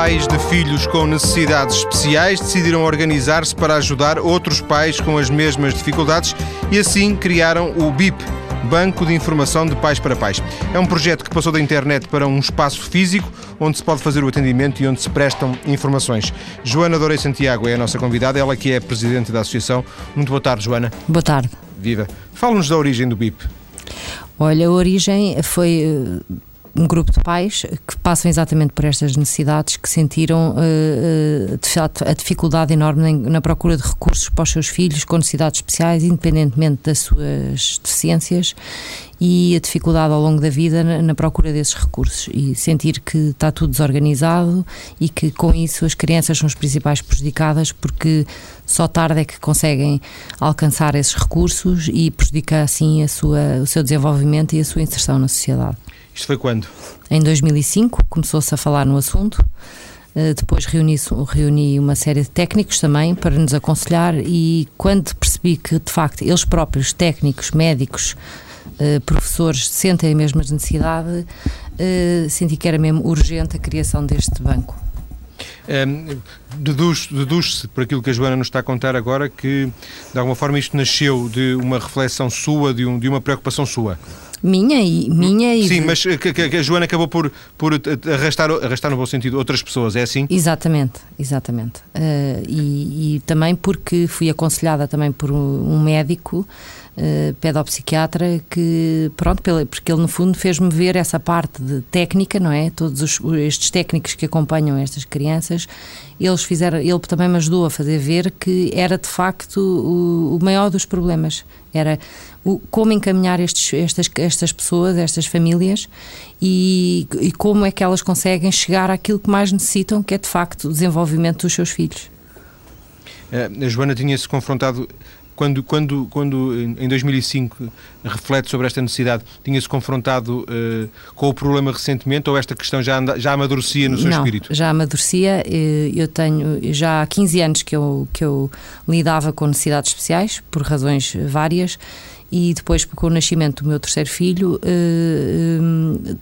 pais de filhos com necessidades especiais decidiram organizar-se para ajudar outros pais com as mesmas dificuldades e assim criaram o BIP. Banco de Informação de Pais para Pais. É um projeto que passou da internet para um espaço físico onde se pode fazer o atendimento e onde se prestam informações. Joana Dorei Santiago é a nossa convidada, ela que é presidente da associação. Muito boa tarde, Joana. Boa tarde. Viva. Fala-nos da origem do BIP. Olha, a origem foi eh, um grupo de pais que passam exatamente por estas necessidades, que sentiram uh, de fato a dificuldade enorme na procura de recursos para os seus filhos com necessidades especiais, independentemente das suas deficiências, e a dificuldade ao longo da vida na, na procura desses recursos e sentir que está tudo desorganizado e que com isso as crianças são as principais prejudicadas porque só tarde é que conseguem alcançar esses recursos e prejudica assim a sua, o seu desenvolvimento e a sua inserção na sociedade. Isto foi quando? Em 2005 começou-se a falar no assunto. Uh, depois reuni, reuni uma série de técnicos também para nos aconselhar e quando percebi que de facto eles próprios, técnicos, médicos, uh, professores, sentem a mesma necessidade, uh, senti que era mesmo urgente a criação deste banco. Um, ehm, Deduz-se deduz por aquilo que a Joana nos está a contar agora que, de alguma forma, isto nasceu de uma reflexão sua, de, um, de uma preocupação sua. Minha e minha e Sim, mas que, que, a Joana acabou por, por arrastar, arrastar no bom sentido outras pessoas, é assim? Exatamente, exatamente. Uh, e, e, também porque fui aconselhada também por um médico uh, pedopsiquiatra que, pronto, porque ele no fundo fez-me ver essa parte de técnica, não é? Todos os, estes técnicos que acompanham estas crianças, eles fizeram, ele também me ajudou a fazer ver que era de facto o, o maior dos problemas. Era o, como encaminhar estes, estas, estas pessoas, estas famílias e, e como é que elas conseguem chegar àquilo que mais necessitam, que é de facto o desenvolvimento dos seus filhos. Eh, a Joana tinha-se confrontado quando, quando, quando em 2005 reflete sobre esta necessidade, tinha-se confrontado uh, com o problema recentemente ou esta questão já, anda, já amadurecia no seu Não, espírito? já amadurecia. Eh, eu tenho já há 15 anos que eu, que eu lidava com necessidades especiais, por razões várias, e depois, com o nascimento do meu terceiro filho, eh,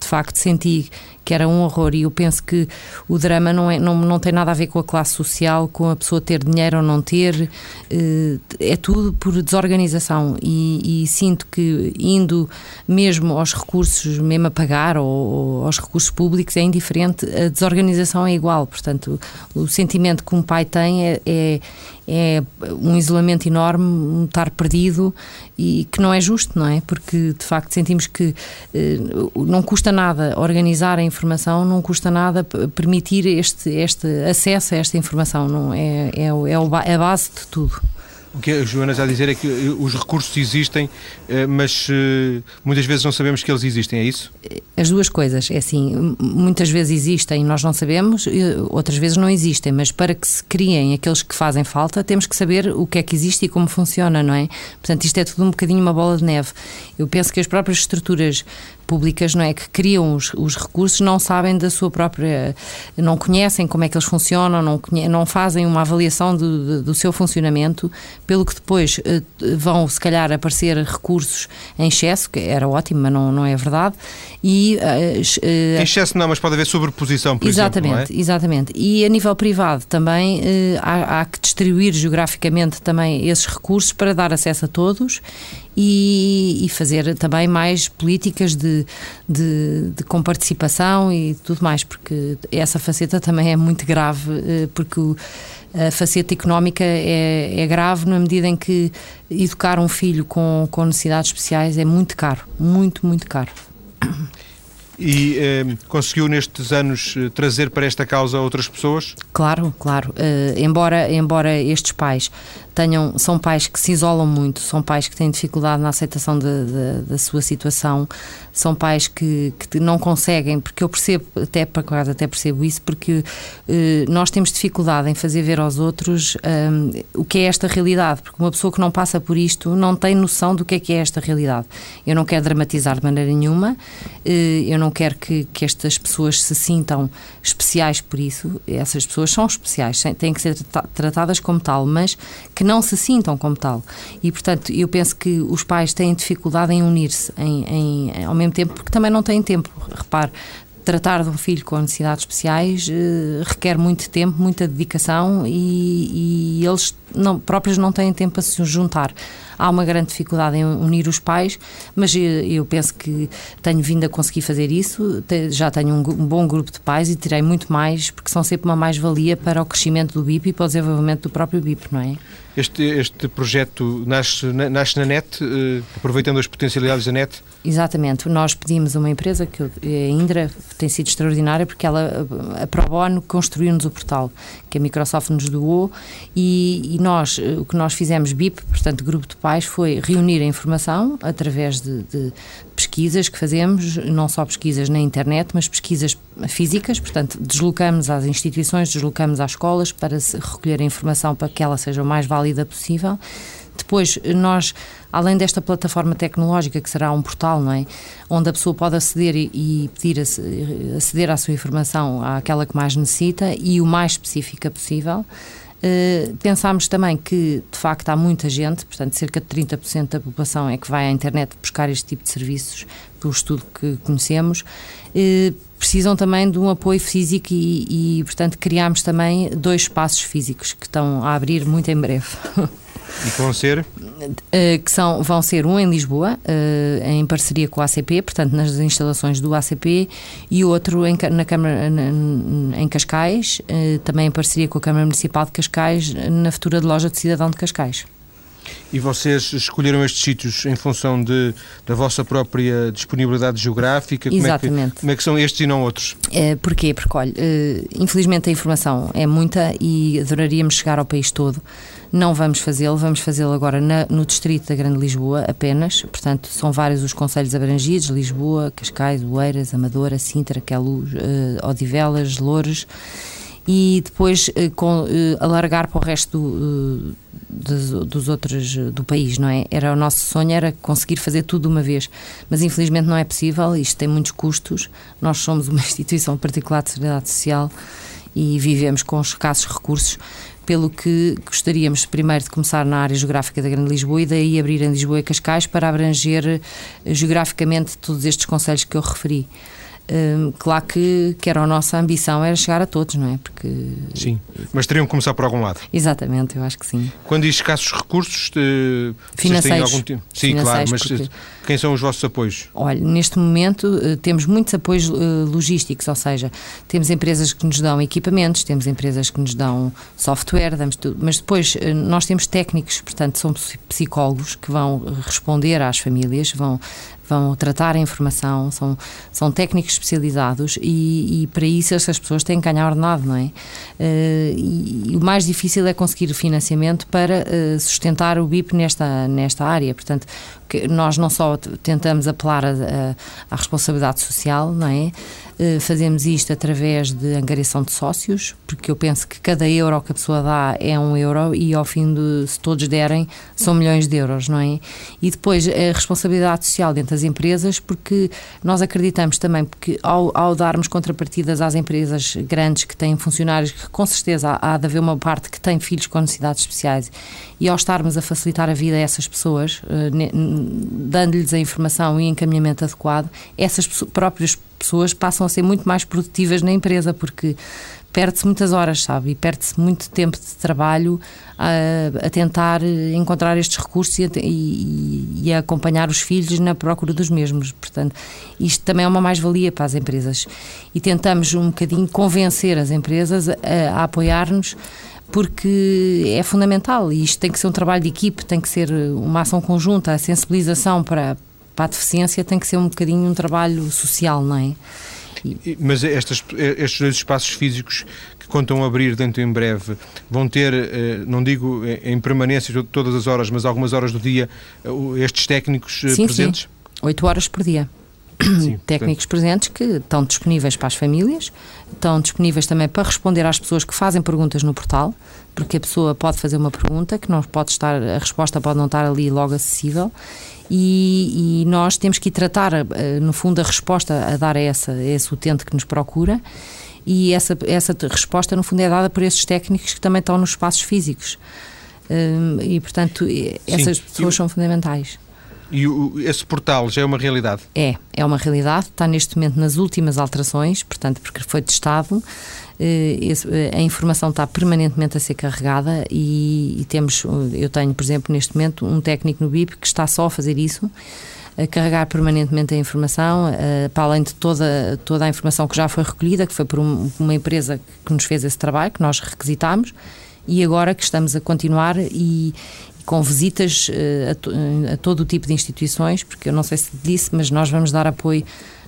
de facto senti que era um horror. E eu penso que o drama não, é, não, não tem nada a ver com a classe social, com a pessoa ter dinheiro ou não ter, eh, é tudo por desorganização. E, e sinto que indo mesmo aos recursos, mesmo a pagar ou, ou, aos recursos públicos é indiferente, a desorganização é igual, portanto o, sentimento que um pai tem é, é é um isolamento enorme, um estar perdido e que não é justo, não é? Porque de facto sentimos que eh, não custa nada organizar a informação, não custa nada permitir este, este acesso a esta informação, não é, é, é a base de tudo. O que a Joana está a dizer é que eh, os recursos existem, eh, mas eh, muitas vezes não sabemos que eles existem, é isso? As duas coisas, é assim, muitas vezes existem e nós não sabemos, outras vezes não existem, mas para que se criem aqueles que fazem falta, temos que saber o que é que existe e como funciona, não é? Portanto, isto é tudo um bocadinho uma bola de neve. Eu penso que as próprias estruturas públicas, não é, que criam os, os recursos, não sabem da sua própria, não conhecem como é que eles funcionam, não, conhe, não fazem uma avaliação do, do seu funcionamento, pelo que depois eh, vão, se calhar, aparecer recursos em excesso, que era ótimo, mas não, não é verdade, e... Uh, em excesso não, mas pode haver sobreposição, por exatamente, exemplo, é? Exatamente, e a nível privado também há, há que distribuir geograficamente também esses recursos para dar acesso a todos e, e fazer também mais políticas de, de, de comparticipação e tudo mais, porque essa faceta também é muito grave, eh, porque a faceta económica é, é, grave na medida em que educar um filho com, com necessidades especiais é muito caro, muito, muito caro. E eh, conseguiu nestes anos eh, trazer para esta causa outras pessoas? Claro, claro. Uh, embora, embora estes pais tenham, são pais que se isolam muito, são pais que têm dificuldade na aceitação de, de, da sua situação, são pais que, que, não conseguem, porque eu percebo, até para quase até percebo isso, porque eh, nós temos dificuldade em fazer ver aos outros um, o que é esta realidade, porque uma pessoa que não passa por isto não tem noção do que é que é esta realidade. Eu não quero dramatizar de maneira nenhuma, eh, eu não quero que, que estas pessoas se sintam especiais por isso, essas pessoas são especiais, têm que ser tratadas como tal, mas que não se sintam como tal. E, portanto, eu penso que os pais têm dificuldade em unir-se em, em, ao mesmo tempo, porque também não têm tempo. Repare, tratar de um filho com necessidades especiais uh, requer muito tempo, muita dedicação e, e eles não, próprios não têm tempo para se juntar. Há uma grande dificuldade em unir os pais, mas eu, penso que tenho vindo a conseguir fazer isso. Já tenho um, bom grupo de pais e terei muito mais, porque são sempre uma mais-valia para o crescimento do BIP e para o desenvolvimento do próprio BIP, não é? Este, este projeto nasce, nasce na NET, uh, aproveitando as potencialidades da NET? Exatamente. Nós pedimos uma empresa, que a Indra tem sido extraordinária, porque ela, a Pro Bono, construiu-nos o portal, que a Microsoft nos doou, e, e, nós, o que nós fizemos, BIP, portanto, Grupo de Pais, foi reunir a informação através de, de pesquisas que fazemos, não só pesquisas na internet, mas pesquisas físicas, portanto, deslocamos às instituições, deslocamos às escolas para recolher a informação para que ela seja o mais válida possível. Depois, nós, além desta plataforma tecnológica, que será um portal, não é? Onde a pessoa pode aceder e, pedir aceder à sua informação àquela que mais necessita e o mais específica possível. Uh, pensámos também que, de facto, há muita gente, portanto, cerca de 30% da população é que vai à internet buscar este tipo de serviços, pelo estudo que conhecemos. Uh, precisam também de um apoio físico e, e, portanto, criámos também dois espaços físicos que estão a abrir muito em breve. E que vão ser? Uh, que são, vão ser um em Lisboa, uh, em parceria com a ACP, portanto, nas instalações do ACP, e outro em, na Câmara, em Cascais, uh, também em parceria com a Câmara Municipal de Cascais, na futura de loja de cidadão de Cascais. E vocês escolheram estes sítios em função de, da vossa própria disponibilidade geográfica? Exatamente. Como é que, como é que são estes e não outros? É, porquê? Porque, olha, infelizmente a informação é muita e adoraríamos chegar ao país todo. Não vamos fazê-lo, vamos fazê-lo agora na, no distrito da Grande Lisboa apenas, portanto são vários os conselhos abrangidos, Lisboa, Cascais, Oeiras, Amadora, Sintra, Queluz, uh, Odivelas, Loures, e depois uh, com, uh, alargar para o resto do, dos, dos, outros do país, não é? Era o nosso sonho era conseguir fazer tudo de uma vez, mas infelizmente não é possível, isto tem muitos custos, nós somos uma instituição particular de seguridade social e vivemos com escassos recursos, pelo que gostaríamos primeiro de começar na área geográfica da Grande Lisboa e daí abrir em Lisboa e Cascais para abranger eh, geograficamente todos estes conselhos que eu referi. Hum, claro que, que era a nossa ambição era chegar a todos, não é? Porque sim, mas teriam que começar por algum lado. Exatamente, eu acho que sim. Quando diz escassos recursos, eh, financeiros, algum? Sim, claro, mas porque... quem são os vossos apoios? Olha, neste momento eh, temos muitos apoios eh, logísticos, ou seja, temos empresas que nos dão equipamentos, temos empresas que nos dão software, damos tudo, mas depois nós temos técnicos, portanto, são psicólogos que vão responder às famílias, vão vão tratar a informação, são, são técnicos especializados e, e para isso essas pessoas têm que ganhar ordenado, não é? E, e, o mais difícil é conseguir financiamento para sustentar o BIP nesta, nesta área. Portanto, nós não só tentamos apelar à responsabilidade social, não é? Eh, fazemos isto através de angariação de sócios, porque eu penso que cada euro que a pessoa dá é um euro e ao fim de, se todos derem, são milhões de euros, não é? E depois a responsabilidade social dentro das empresas, porque nós acreditamos também que ao, ao darmos contrapartidas às empresas grandes que têm funcionários, que com certeza há, há de haver uma parte que tem filhos com necessidades especiais, e ao estarmos a facilitar a vida a essas pessoas, eh, dando-lhes a informação e encaminhamento adequado, essas próprias pessoas passam a ser muito mais produtivas na empresa, porque perde-se muitas horas, sabe? E perde-se muito tempo de trabalho a, a tentar encontrar estes recursos e a, e, e a, acompanhar os filhos na procura dos mesmos. Portanto, isto também é uma mais-valia para as empresas. E tentamos um bocadinho convencer as empresas a, a apoiar-nos porque é fundamental e isto tem que ser um trabalho de equipe, tem que ser uma ação conjunta, a sensibilização para, para a deficiência tem que ser um bocadinho um trabalho social, não é? E... Mas estas, estes dois espaços físicos que contam abrir dentro em breve vão ter, eh, não digo em permanência todas as horas, mas algumas horas do dia, eh, estes técnicos eh, sim, presentes? Sim, oito horas por dia. Sim, técnicos portanto. presentes que estão disponíveis para as famílias, estão disponíveis também para responder às pessoas que fazem perguntas no portal, porque a pessoa pode fazer uma pergunta que não pode estar, a resposta pode não estar ali logo acessível. E, e nós temos que tratar, eh, no fundo, a resposta a dar a, essa, a esse utente que nos procura, e essa, essa resposta, no fundo, é dada por esses técnicos que também estão nos espaços físicos. Hum, e, portanto, essas Sim. pessoas são fundamentais. E o, esse portal já é uma realidade? É, é uma realidade. Está neste momento nas últimas alterações, portanto, porque foi testado. Eh, eh, a informação está permanentemente a ser carregada e, temos, eu tenho, por exemplo, neste momento um técnico no BIP que está só a fazer isso, a carregar permanentemente a informação, eh, para além de toda, toda a informação que já foi recolhida, que foi por um, uma empresa que nos fez esse trabalho, que nós requisitámos, e agora que estamos a continuar e, com visitas a, to, a, todo o tipo de instituições, porque eu não sei se disse, mas nós vamos dar apoio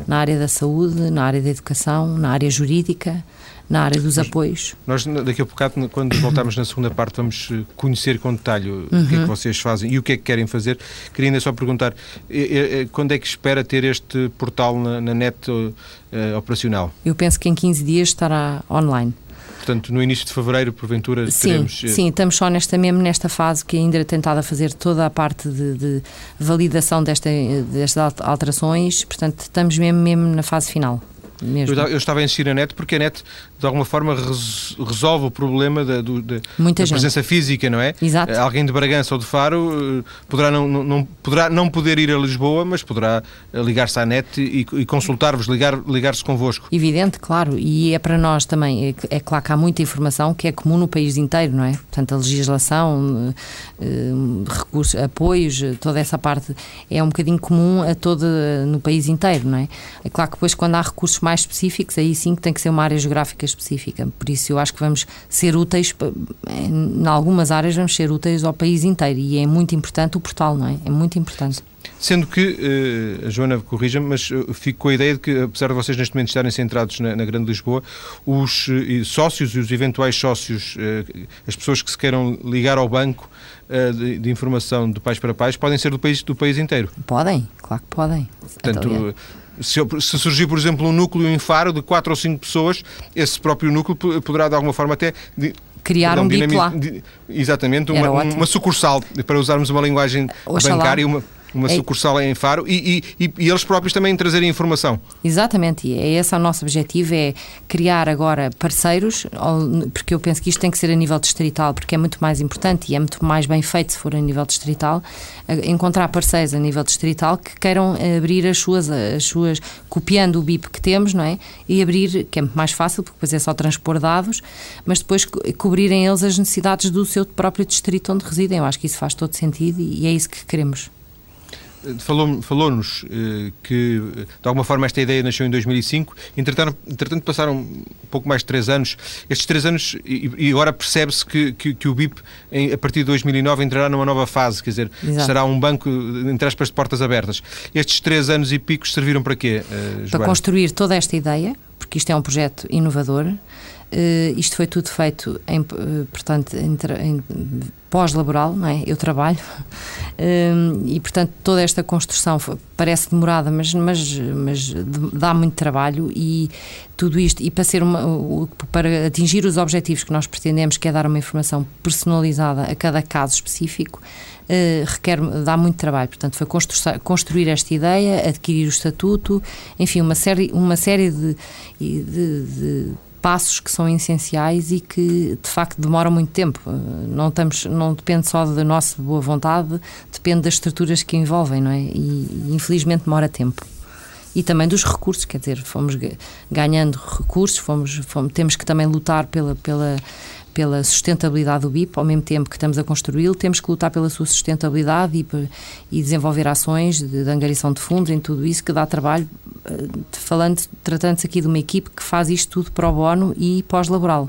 na área da saúde, na área da educação, na área jurídica, na área dos apoios. Nós, daqui a bocado, quando voltarmos na segunda parte, vamos eh, conhecer com detalhe uhum. o que é que uhum. vocês fazem e o que é que querem fazer. Queria ainda só perguntar, eh, eh, quando é que espera ter este portal na, na net uh, operacional? Eu penso que em 15 dias estará online. Portanto, no início de fevereiro, porventura, sim, teremos... Sim, estamos só nesta, mesmo nesta fase que ainda é tentado a fazer toda a parte de, de validação desta, destas alterações, portanto, estamos mesmo, mesmo na fase final. Mesmo. Eu, eu, estava a insistir na net porque a net, de alguma forma, res, resolve o problema da, do, da, da presença física, não é? Exato. Alguém de Bragança ou de Faro eh, poderá não, não, poderá não poder ir a Lisboa, mas poderá eh, ligar-se à net e, e consultar-vos, ligar-se ligar convosco. Evidente, claro. E é para nós também. É, é claro que há muita informação que é comum no país inteiro, não é? Portanto, a legislação, eh, recursos, apoios, toda essa parte é um bocadinho comum a todo no país inteiro, não é? É claro que depois, quando há recursos mais mais específicos, aí sim que tem que ser uma área geográfica específica. Por isso eu acho que vamos ser úteis, em algumas áreas vamos ser úteis ao país inteiro e é muito importante o portal, não é? É muito importante. Sendo que, uh, a Joana corrija-me, mas uh, fico com a ideia de que, apesar de vocês neste momento estarem centrados na, na Grande Lisboa, os uh, sócios e os eventuais sócios, as pessoas que se queiram ligar ao banco de, de, informação de pais para pais, podem ser do país, do país inteiro? Podem, claro que podem. Portanto, se, se, surgir, por exemplo, um núcleo em Faro de 4 ou 5 pessoas, esse próprio núcleo poderá, de alguma forma, até criar um BIP lá. Exatamente, uma, uma, sucursal, para usarmos uma linguagem Oxalá. bancária, uma, uma é... sucursal em Faro e, e, e, eles próprios também trazerem informação. Exatamente, e é esse o nosso objetivo, é criar agora parceiros, porque eu penso que isto tem que ser a nível distrital, porque é muito mais importante e é muito mais bem feito se for a nível distrital, encontrar parceiros a nível distrital que queiram abrir as suas, as suas copiando o BIP que temos, não é? E abrir, que é muito mais fácil, porque depois é só transpor dados, mas depois cobrirem eles as necessidades do seu próprio distrito onde residem. Eu acho que isso faz todo sentido e é isso que queremos. Falou-nos falou eh, que, de alguma forma, esta ideia nasceu em 2005. Entretanto, entretanto passaram um pouco mais de três anos. Estes três anos, e, e agora percebe-se que, que, que, o BIP, em, a partir de 2009, entrará numa nova fase, quer dizer, Exato. será um banco, entre aspas, de portas abertas. Estes três anos e picos serviram para quê, uh, Para construir toda esta ideia, porque isto é um projeto inovador. Uh, isto foi tudo feito em, uh, portanto, em, em pós-laboral, não é? Eu trabalho uh, e, portanto, toda esta construção foi, parece demorada, mas, mas, mas dá muito trabalho e tudo isto, e para, ser uma, para atingir os objetivos que nós pretendemos, que é dar uma informação personalizada a cada caso específico, requer, dá muito trabalho. Portanto, foi construir esta ideia, adquirir o estatuto, enfim, uma série, uma série de, de, de passos que são essenciais e que de facto demoram muito tempo. Não, estamos, não depende só da nossa boa vontade, depende das estruturas que envolvem, não é? E infelizmente demora tempo. E também dos recursos, quer dizer, fomos ganhando recursos, fomos, fomos temos que também lutar pela, pela pela sustentabilidade do BIP, ao mesmo tempo que estamos a construí-lo, temos que lutar pela sua sustentabilidade e, e desenvolver ações de, de, angariação de fundos em tudo isso que dá trabalho, eh, falando, tratando-se aqui de uma equipe que faz isto tudo pro bono e pós-laboral.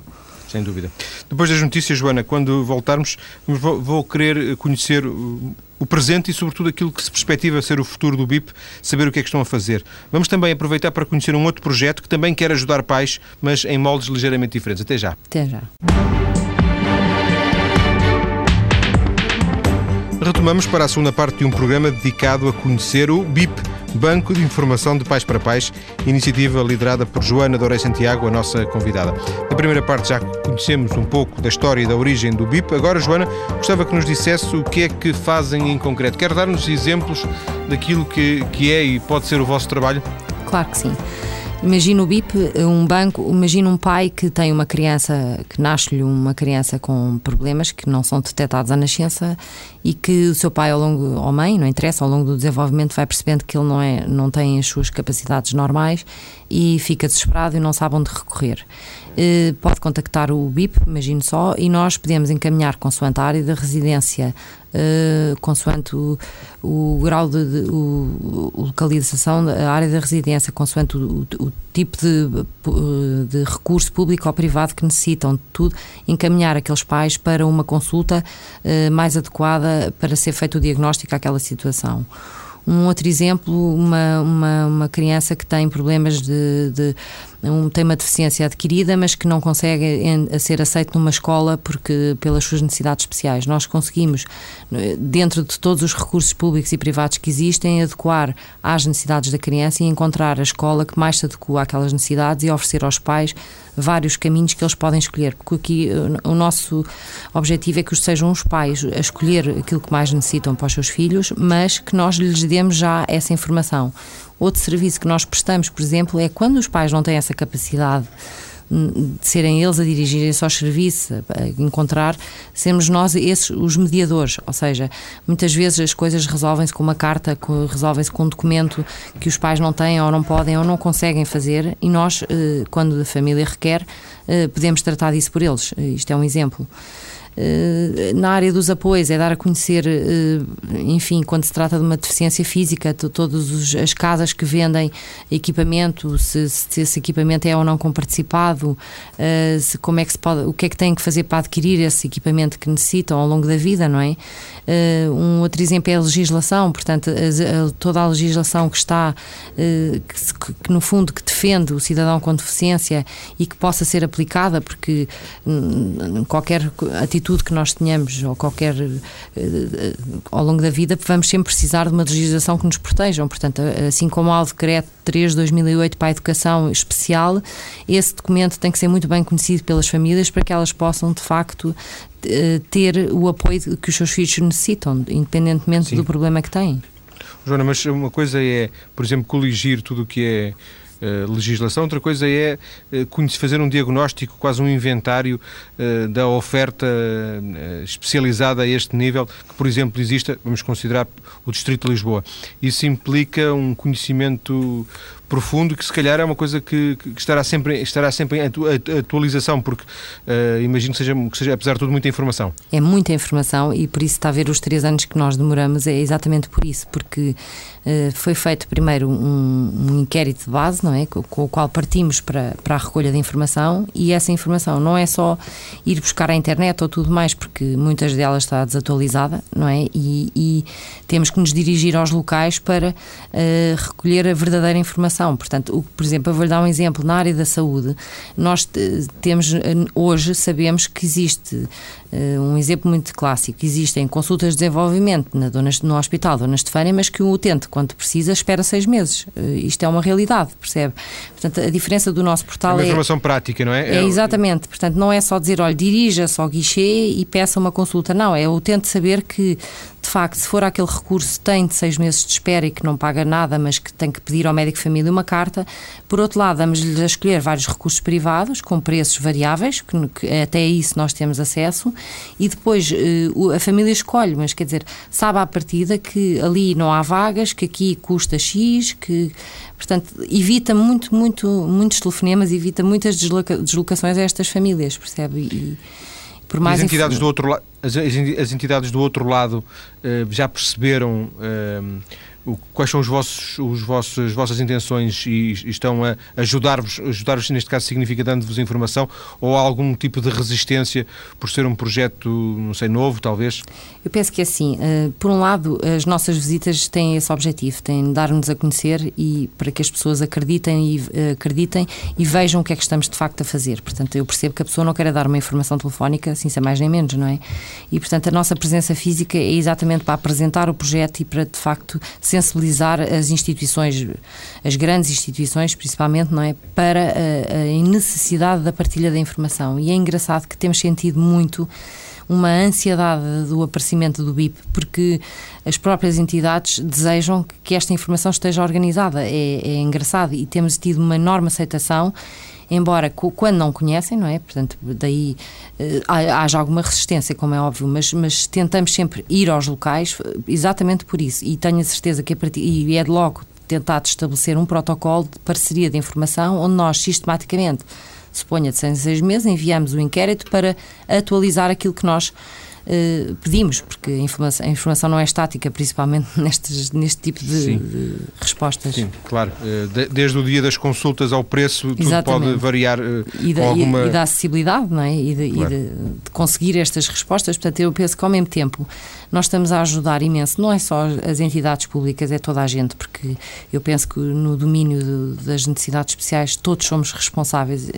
Sem dúvida. Depois das notícias, Joana, quando voltarmos, vou, querer conhecer o presente e, sobretudo, aquilo que se perspectiva ser o futuro do BIP, saber o que é que estão a fazer. Vamos também aproveitar para conhecer um outro projeto que também quer ajudar pais, mas em moldes ligeiramente diferentes. Até já. Até já. Retomamos para a segunda parte de um programa dedicado a conhecer o BIP Banco de Informação de Pais para Pais, iniciativa liderada por Joana Dorei Santiago, a nossa convidada. Na primeira parte já conhecemos um pouco da história e da origem do BIP. Agora, Joana, gostava que nos dissesse o que é que fazem em concreto. Quer dar-nos exemplos daquilo que, que é e pode ser o vosso trabalho? Claro que sim. Imagina o BIP, um banco, imagina um pai que tem uma criança, que nasce-lhe uma criança com problemas que não são detectados à nascença e que o seu pai ao longo, ou mãe, não interessa, ao longo do desenvolvimento vai percebendo que ele não, é, não tem as suas capacidades normais e fica desesperado e não sabe onde recorrer. Eh, pode contactar o BIP, imagino só, e nós podemos encaminhar consoante a área da residência, uh, consoante o, o grau de, de o, localização da área da residência, consoante o, o tipo de, de, recurso público ou privado que necessitam, tudo, encaminhar aqueles pais para uma consulta mais adequada para ser feito o diagnóstico àquela situação. Um outro exemplo, uma, uma, uma criança que tem problemas de, de um, tem uma deficiência adquirida, mas que não consegue ser aceito numa escola porque pelas suas necessidades especiais. Nós conseguimos, dentro de todos os recursos públicos e privados que existem, adequar às necessidades da criança e encontrar a escola que mais se adequa àquelas necessidades e oferecer aos pais vários caminhos que eles podem escolher, porque aqui o nosso objetivo é que sejam os pais a escolher aquilo que mais necessitam para os seus filhos, mas que nós lhes demos já essa informação. Outro serviço que nós prestamos, por exemplo, é quando os pais não têm essa capacidade hum, de serem eles a dirigirem-se ao serviço, a encontrar, sermos nós esses os mediadores. Ou seja, muitas vezes as coisas resolvem-se com uma carta, resolvem-se com um documento que os pais não têm ou não podem ou não conseguem fazer e nós, eh, quando a família requer, eh, podemos tratar disso por eles. Isto é um exemplo. Eh, na área dos apoios, é dar a conhecer, eh, enfim, quando se trata de uma deficiência física, todas as casas que vendem equipamento, se, se esse equipamento é ou não comparticipado, eh, se, como é que se pode, o que é que têm que fazer para adquirir esse equipamento que necessitam ao longo da vida, não é? Um outro exemplo é a legislação, portanto, toda a legislação que está, que, que no fundo que defende o cidadão com deficiência e que possa ser aplicada, porque hum, qualquer atitude atitude que nós tenhamos ou qualquer eh, ao longo da vida, vamos sempre precisar de uma legislação que nos protejam. Portanto, assim como há o decreto 3 de 2008 para a educação especial, esse documento tem que ser muito bem conhecido pelas famílias para que elas possam, de facto, eh, ter o apoio que os seus filhos necessitam, independentemente Sim. do problema que têm. Joana, mas uma coisa é, por exemplo, coligir tudo o que é eh, legislação, outra coisa é uh, fazer um diagnóstico, quase um inventário uh, da oferta especializada a este nível, que, por exemplo, exista, vamos considerar o Distrito de Lisboa. Isso implica um conhecimento profundo que se calhar é uma coisa que, que estará, sempre, estará sempre em atu, atualização, porque uh, imagino que seja, que seja, apesar de tudo, muita informação. É muita informação e por isso está a ver os três anos que nós demoramos, é exatamente por isso, porque uh, foi feito primeiro um, um, inquérito de base, não é? Com, com, o qual partimos para, para a recolha de informação e essa informação não é só ir buscar à internet ou tudo mais, porque muitas delas está desatualizada, não é? E, e temos que nos dirigir aos locais para uh, recolher a verdadeira informação Portanto, o, por exemplo, eu vou-lhe dar um exemplo. Na área da saúde, nós temos, hoje, sabemos que existe uh, um exemplo muito clássico. Existem consultas de desenvolvimento na dona, no Hospital Dona Estefânia, mas que o utente, quando precisa, espera seis meses. Uh, isto é uma realidade, percebe? Portanto, a diferença do nosso portal é... uma informação prática, não é? É, exatamente. Portanto, não é só dizer, olha, dirija-se ao guichê e peça uma consulta. Não, é o utente saber que de facto, se for aquele recurso, tem de seis meses de espera e que não paga nada, mas que tem que pedir ao médico de família uma carta. Por outro lado, damos-lhe a escolher vários recursos privados com preços variáveis, que, que até isso nós temos acesso, e depois uh, a família escolhe, mas quer dizer, sabe à partida que ali não há vagas, que aqui custa X, que Portanto, evita muito, muito, muitos telefonemas, evita muitas desloca deslocações a estas famílias, percebe? E, por mais as entidades do outro lado as, as entidades do outro lado uh, já perceberam uh, quais são os vossos, os vossos, as vossas intenções e, estão a ajudar-vos, ajudar-vos neste caso significa dando-vos informação ou algum tipo de resistência por ser um projeto, não sei, novo talvez? Eu penso que é assim, uh, por um lado as nossas visitas têm esse objetivo, têm dar-nos a conhecer e para que as pessoas acreditem e, uh, acreditem e vejam o que é que estamos de facto a fazer. Portanto, eu percebo que a pessoa não quer dar uma informação telefónica, assim sem mais nem menos, não é? E portanto a nossa presença física é exatamente para apresentar o projeto e para de facto sensibilizar as instituições, as grandes instituições principalmente, não é? Para a, a necessidade da partilha da informação. E é engraçado que temos sentido muito uma ansiedade do aparecimento do BIP, porque as próprias entidades desejam que esta informação esteja organizada. É, é engraçado e temos tido uma enorme aceitação embora quando não conhecem, não é? Portanto, daí uh, haja alguma resistência, como é óbvio, mas, mas tentamos sempre ir aos locais exatamente por isso. E tenho a certeza que a partir, e é de logo tentado estabelecer um protocolo de parceria de informação onde nós sistematicamente, suponha de seis meses, enviamos o inquérito para atualizar aquilo que nós uh, pedimos, porque a informação, a informação, não é estática, principalmente nestes, neste tipo de, de respostas. Sim, claro. Uh, desde o dia das consultas ao preço, tudo Exatamente. pode variar uh, e da, alguma... E, e, da acessibilidade, não é? E, de, claro. e de, conseguir estas respostas. Portanto, eu penso que ao mesmo tempo nós estamos a ajudar imenso, não é só as entidades públicas, é toda a gente, porque eu penso que no domínio de, das necessidades especiais todos somos responsáveis,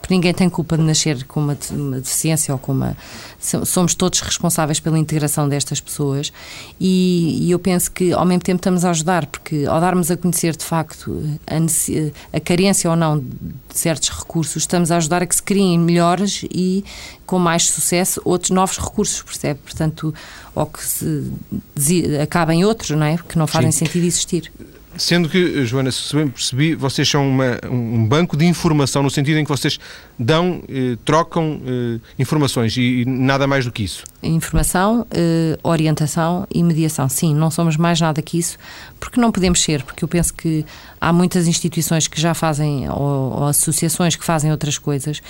porque ninguém tem culpa de nascer com uma, uma deficiência ou com uma. Somos todos responsáveis pela integração destas pessoas e, e, eu penso que ao mesmo tempo estamos a ajudar, porque ao darmos a conhecer de facto a, a carência ou não certos recursos, estamos a ajudar a que se criem melhores e com mais sucesso outros novos recursos, percebe? Portanto, ou que se acabem outros, não é? Que não fazem Sim. sentido existir. Sendo que, Joana, se bem percebi, vocês são uma, um banco de informação no sentido em que vocês dão, eh, trocam eh, informações e, e, nada mais do que isso. Informação, eh, orientação e mediação. Sim, não somos mais nada que isso, porque não podemos ser, porque eu penso que há muitas instituições que já fazem, ou, ou associações que fazem outras coisas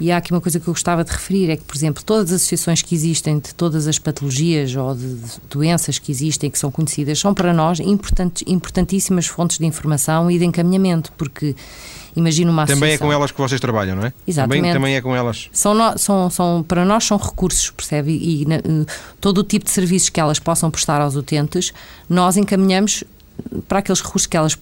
e há aqui uma coisa que eu gostava de referir: é que, por exemplo, todas as associações que existem de todas as patologias ou de, doenças que existem, que são conhecidas, são para nós importantíssimas fontes de informação e de encaminhamento, porque imagina uma associação. Também é com elas que vocês trabalham, não é? Exatamente. Também, também é com elas. São, no, são, são, para nós são recursos, percebe? E, e na, todo o tipo de serviços que elas possam prestar aos utentes, nós encaminhamos para aqueles recursos que elas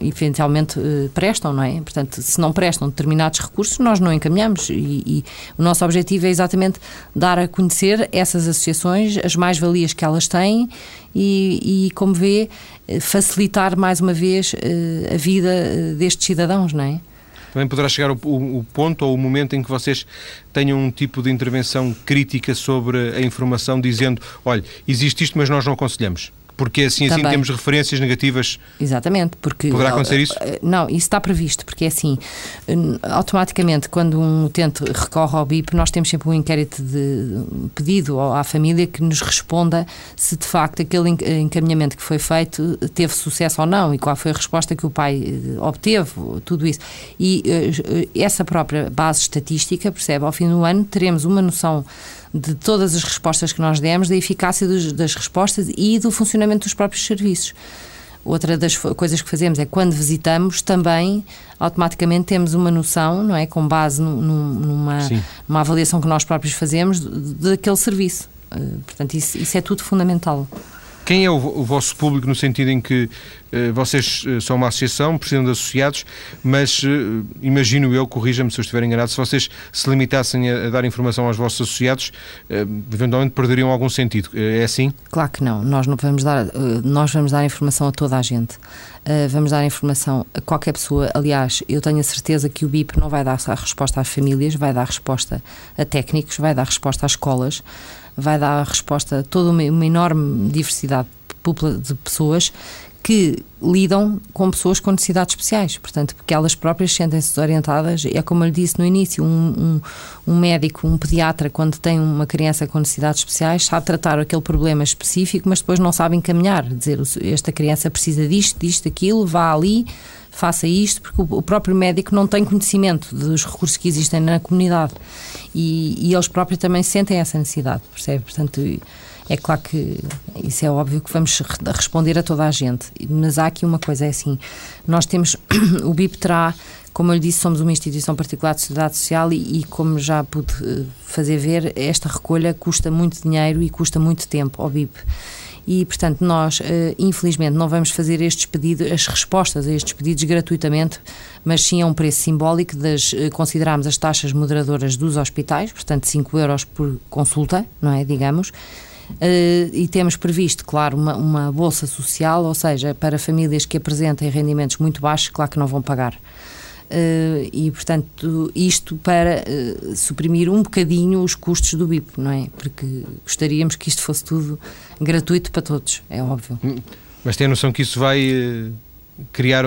eventualmente eh, prestam, não é? Portanto, se não prestam determinados recursos, nós não encaminhamos e, e o nosso objetivo é exatamente dar a conhecer essas associações, as mais-valias que elas têm e, e, como vê, eh, facilitar mais uma vez eh, a vida destes cidadãos, não é? Também poderá chegar o, o, o, ponto ou o momento em que vocês tenham um tipo de intervenção crítica sobre a informação, dizendo: olha, existe isto, mas nós não aconselhamos porque assim, assim temos referências negativas. Exatamente, porque. Poderá acontecer isso? Eh, não, isso está previsto, porque é assim, automaticamente, quando um utente recorre ao BIP, nós temos sempre um inquérito de pedido à família que nos responda se de facto aquele encaminhamento que foi feito teve sucesso ou não e qual foi a resposta que o pai eh, obteve, tudo isso. E eh, essa própria base estatística, percebe, ao fim do ano teremos uma noção de todas as respostas que nós demos, da eficácia dos, das respostas e do funcionamento dos próprios serviços. Outra das coisas que fazemos é quando visitamos também automaticamente temos uma noção, não é, com base numa, numa avaliação que nós próprios fazemos daquele serviço. Eh, portanto, isso, isso é tudo fundamental. Quem é o, o vosso público no sentido em que uh, vocês uh, são uma associação, precisam de associados, mas uh, imagino eu, corrija-me se eu estiver enganado, se vocês se limitassem a, a dar informação aos vossos associados, eventualmente perderiam algum sentido. É assim? Claro que não. Nós não vamos dar, nós vamos dar informação a toda a gente. vamos dar informação a qualquer pessoa. Aliás, eu tenho a certeza que o BIP não vai dar a resposta às famílias, vai dar resposta a técnicos, vai dar resposta às escolas vai dar a resposta a toda uma, uma enorme diversidade de pessoas que lidam com pessoas com necessidades especiais, portanto, porque elas próprias sentem-se desorientadas. É como eu lhe disse no início: um, um, um, médico, um pediatra, quando tem uma criança com necessidades especiais, sabe tratar aquele problema específico, mas depois não sabe encaminhar, dizer esta criança precisa disto, disto, aquilo, vá ali, faça isto, porque o próprio médico não tem conhecimento dos recursos que existem na comunidade. E, e eles próprios também sentem essa necessidade, percebe? Portanto é claro que isso é óbvio que vamos responder a toda a gente, mas há aqui uma coisa, é assim, nós temos, o BIP terá, como eu lhe disse, somos uma instituição particular de sociedade social e, e, como já pude eh, fazer ver, esta recolha custa muito dinheiro e custa muito tempo ao BIP e, portanto, nós, eh, infelizmente, não vamos fazer estes pedidos, as respostas a estes pedidos gratuitamente, mas sim a um preço simbólico das, eh, consideramos as taxas moderadoras dos hospitais, portanto, 5 euros por consulta, não é, digamos, Uh, e temos previsto, claro, uma, uma, bolsa social, ou seja, para famílias que apresentem rendimentos muito baixos, claro que não vão pagar. Uh, e, portanto, isto para uh, suprimir um bocadinho os custos do BIP, não é? Porque gostaríamos que isto fosse tudo gratuito para todos, é óbvio. Hum, mas tem a noção que isso vai uh, criar,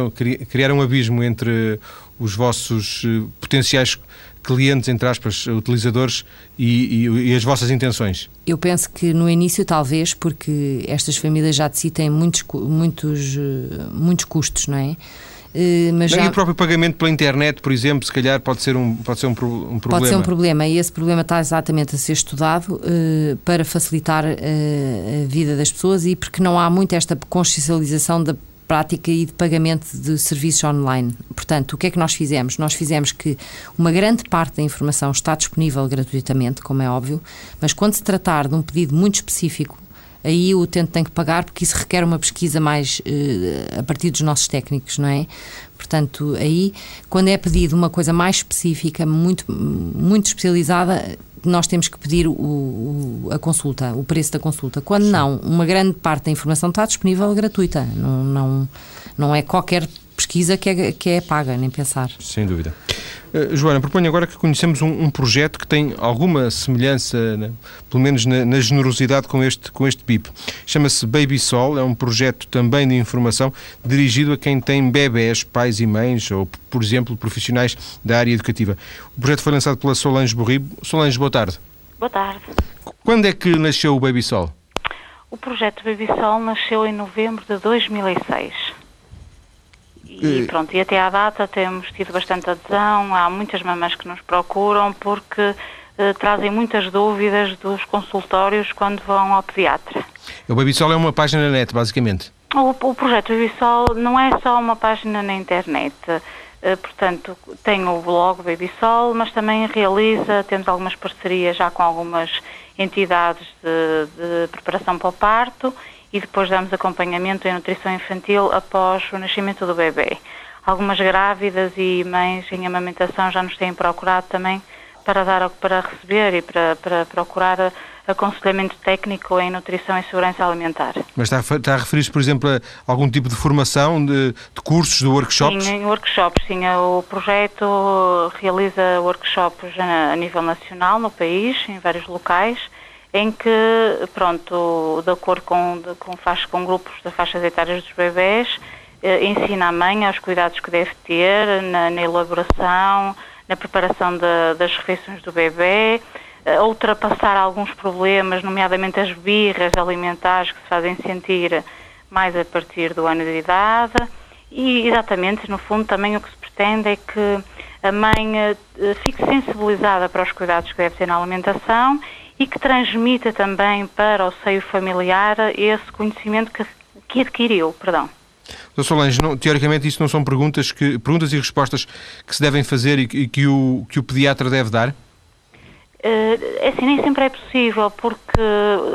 criar um abismo entre os vossos potenciais clientes, entre aspas, utilizadores e, e, e, as vossas intenções? Eu penso que no início, talvez, porque estas famílias já de si têm muitos, muitos, muitos custos, não é? Eh, mas já... E o próprio pagamento pela internet, por exemplo, se calhar pode ser um, pode ser um, um problema. Pode ser um problema e esse problema está exatamente a ser estudado uh, para facilitar uh, a vida das pessoas e porque não há muito esta consciencialização da prática e de pagamento de serviços online. Portanto, o que é que nós fizemos? Nós fizemos que uma grande parte da informação está disponível gratuitamente, como é óbvio, mas quando se tratar de um pedido muito específico aí o utente tem que pagar porque isso requer uma pesquisa mais uh, a partir dos nossos técnicos, não é? Portanto, aí, quando é pedido uma coisa mais específica, muito, muito especializada, nós temos que pedir o, o, a consulta, o preço da consulta. Quando Sim. não, uma grande parte da informação está disponível gratuita. Não, não, não é qualquer pesquisa que é, que é paga, nem pensar. Sem dúvida. Uh, Joana, proponho agora que conhecemos um, um, projeto que tem alguma semelhança, né, pelo menos na, na, generosidade, com este, com este BIP. Chama-se Baby Sol, é um projeto também de informação dirigido a quem tem bebés, pais e mães, ou, por exemplo, profissionais da área educativa. O projeto foi lançado pela Solange Borribo. Solange, boa tarde. Boa tarde. Quando é que nasceu o Baby Sol? O projeto Baby Sol nasceu em novembro de 2006. E pronto, e até à data temos tido bastante adesão, há muitas mamães que nos procuram porque eh, trazem muitas dúvidas dos consultórios quando vão ao pediatra. O Babysol é uma página na net, basicamente? O, o projeto Babysol não é só uma página na internet. Uh, portanto, tem o blog Babysol, mas também realiza, temos algumas parcerias já com algumas entidades de, de preparação para o parto e depois damos acompanhamento em nutrição infantil após o nascimento do bebê. Algumas grávidas e mães em amamentação já nos têm procurado também para dar para receber e para, para procurar aconselhamento técnico em nutrição e segurança alimentar. Mas está, está a referir-se, por exemplo, a algum tipo de formação, de, de cursos, de workshops? Sim, em workshops, sim. O projeto realiza workshops a nível nacional no país, em vários locais, em que, pronto, de acordo com, de, com, faz, com grupos de faixas etárias dos bebés, eh, ensina a mãe aos cuidados que deve ter na, na elaboração, na preparação de, das refeições do bebê, a ultrapassar alguns problemas, nomeadamente as birras alimentares que se fazem sentir mais a partir do ano de idade. E, exatamente, no fundo, também o que se pretende é que a mãe eh, fique sensibilizada para os cuidados que deve ter na alimentação e que transmita também para o seio familiar esse conhecimento que, que adquiriu, perdão. Doutor Solange, não, teoricamente isso não são perguntas, que, perguntas e respostas que se devem fazer e, e que, o, que o pediatra deve dar? É assim, nem sempre é possível, porque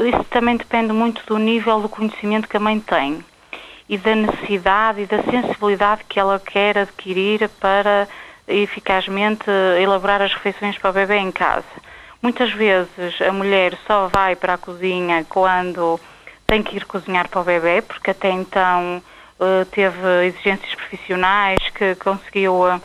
isso também depende muito do nível do conhecimento que a mãe tem e da necessidade e da sensibilidade que ela quer adquirir para eficazmente elaborar as refeições para o bebê em casa. Muitas vezes a mulher só vai para a cozinha quando tem que ir cozinhar para o bebê, porque até então uh, teve exigências profissionais que conseguiu uh,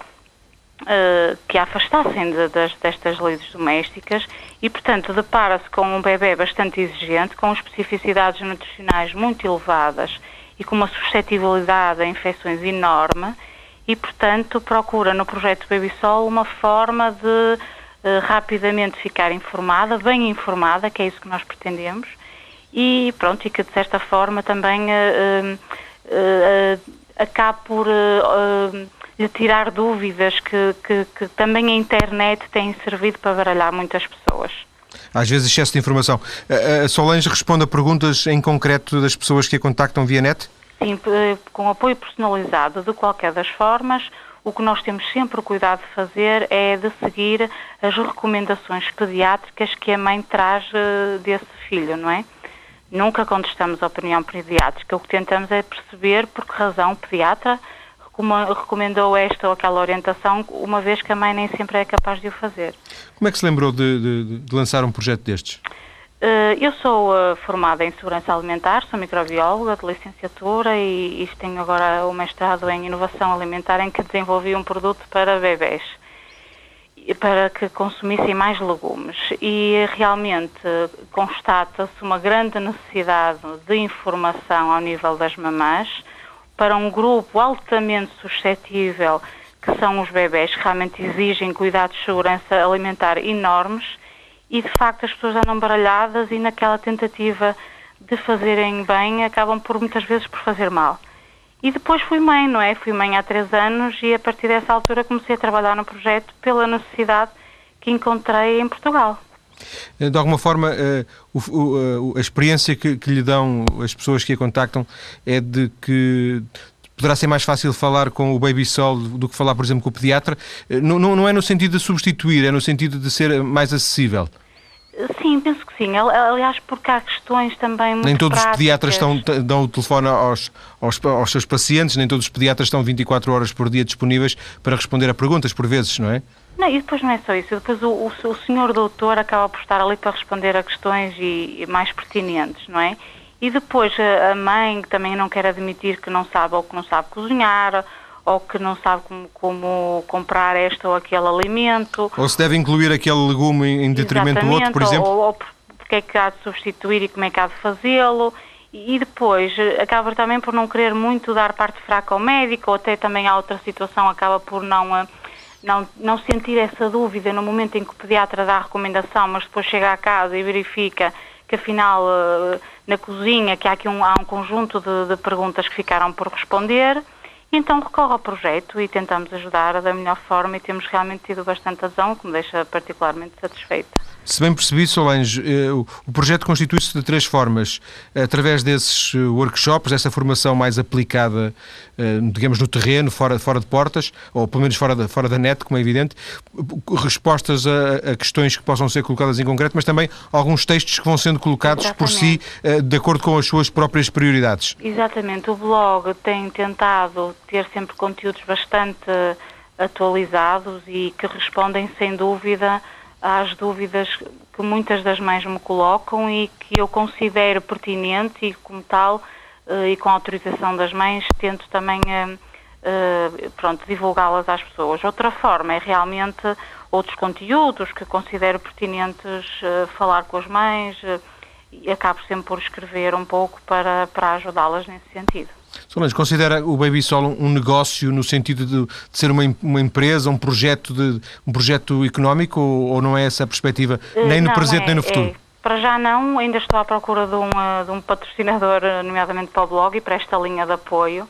que a afastassem das, destas lides domésticas e, portanto, depara-se com um bebê bastante exigente, com especificidades nutricionais muito elevadas e com uma suscetibilidade a infecções enorme e, portanto, procura no projeto Baby Sol uma forma de eh, rapidamente ficar informada, bem informada, que é isso que nós pretendemos, e pronto, e que de certa forma também uh, uh, acabe por lhe tirar dúvidas que, que, que também a internet tem servido para baralhar muitas pessoas às vezes excesso de informação. A Solange responde a perguntas em concreto das pessoas que a contactam via net? Sim, com apoio personalizado de qualquer das formas o que nós temos sempre o cuidado de fazer é de seguir as recomendações pediátricas que a mãe traz eh, desse filho, não é? Nunca contestamos a opinião pediátrica, o que tentamos é perceber por que razão o pediatra recomendou esta ou aquela orientação, uma vez que a mãe nem sempre é capaz de o fazer. Como é que se lembrou de, de, de lançar um projeto destes? Uh, eu sou uh, formada em Segurança Alimentar, sou microbióloga de licenciatura e, e, tenho agora o mestrado em Inovação Alimentar em que desenvolvi um produto para bebés para que consumissem mais legumes. E realmente constata-se uma grande necessidade de informação ao nível das mamãs para um grupo altamente suscetível que são os bebés, que realmente exigem cuidados de segurança alimentar enormes e de facto as pessoas andam baralhadas e naquela tentativa de fazerem bem acabam por muitas vezes por fazer mal. E depois fui mãe, não é? Fui mãe há três anos e a partir dessa altura comecei a trabalhar no projeto pela necessidade que encontrei em Portugal. De alguma forma, eh, a experiência que, lhe dão as pessoas que a contactam é de que poderá ser mais fácil falar com o Baby Sol do que falar, por exemplo, com o pediatra. Eh, não, não é no sentido de substituir, é no sentido de ser mais acessível. Sim, penso que sim. Aliás, porque há questões também muito Nem todos práticas. os pediatras estão, dão o telefone aos, aos, aos, seus pacientes, nem todos os pediatras estão 24 horas por dia disponíveis para responder a perguntas, por vezes, não é? Não, e depois não é só isso. Depois o, o, o senhor doutor acaba por estar ali para responder a questões e, e mais pertinentes, não é? E depois a, mãe também não quer admitir que não sabe ou que não sabe cozinhar ou que não sabe como, como, comprar este ou aquele alimento. Ou se deve incluir aquele legume em detrimento do outro, por exemplo? Ou, ou porque é que há de substituir e como é que há de fazê-lo. E depois acaba também por não querer muito dar parte fraca ao médico, ou até também há outra situação, acaba por não, eh, não, não sentir essa dúvida no momento em que o pediatra dá a recomendação, mas depois chega à casa e verifica que afinal eh, na cozinha que há aqui um, há um conjunto de, de perguntas que ficaram por responder então recorre ao projeto e tentamos ajudar da melhor forma e temos realmente tido bastante adesão, que me deixa particularmente satisfeita. Se bem percebi, Solange, eh, o projeto constitui-se de três formas. Através desses eh, workshops, essa formação mais aplicada, eh, digamos, no terreno, fora, fora de portas, ou pelo menos fora da, fora da net, como é evidente, respostas a, a questões que possam ser colocadas em concreto, mas também alguns textos que vão sendo colocados Exatamente. por si, de acordo com as suas próprias prioridades. Exatamente. O blog tem tentado ter sempre conteúdos bastante atualizados e que respondem, sem dúvida, às dúvidas que muitas das mães me colocam e que eu considero pertinente e como tal eh, e com autorização das mães tento também eh, eh, pronto divulgá-las às pessoas. Outra forma é realmente outros conteúdos que considero pertinentes falar com as mães e acabo sempre por escrever um pouco para, para ajudá-las nesse sentido. Solange, considera o Baby Sol um negócio no sentido de, de ser uma, uma, empresa, um projeto, de, um projeto económico ou, ou não é essa a perspectiva, eh, nem no presente é, nem no futuro? É, para já não, ainda estou à procura de um, eh, de um patrocinador, eh, nomeadamente para o blog e para esta linha de apoio,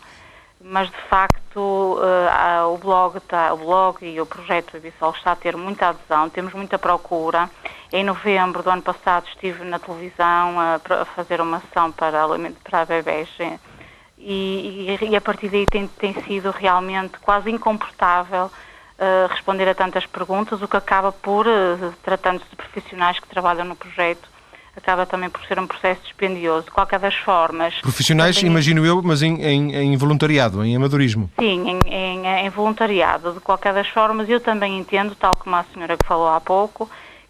mas de facto uh, o, blog está, o blog e o projeto Baby Sol está a ter muita adesão, temos muita procura. Em novembro do ano passado estive na televisão a, a fazer uma ação para, para bebés e, e, a partir daí tem, tem sido realmente quase incomportável uh, responder a tantas perguntas, o que acaba por, uh, tratando-se de profissionais que trabalham no projeto, acaba também por ser um processo dispendioso. De qualquer das formas. Profissionais, também... imagino eu, mas em, em, em, voluntariado, em amadorismo. Sim, em, em, em voluntariado. De qualquer das formas, eu também entendo, tal como a senhora que falou há pouco,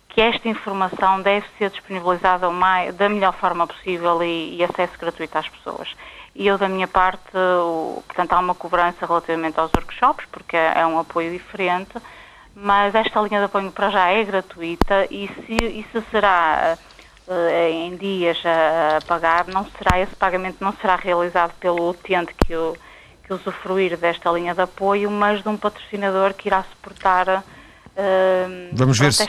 que esta informação deve ser disponibilizada mais, da melhor forma possível e, e acesso gratuito às pessoas. E eu, da minha parte, o, portanto, há uma cobrança relativamente aos workshops, porque é, é, um apoio diferente, mas esta linha de apoio para já é gratuita e se, e se será uh, em dias a, pagar, não será, esse pagamento não será realizado pelo utente que, que usufruir desta linha de apoio, mas de um patrocinador que irá suportar Uh, vamos, ver se,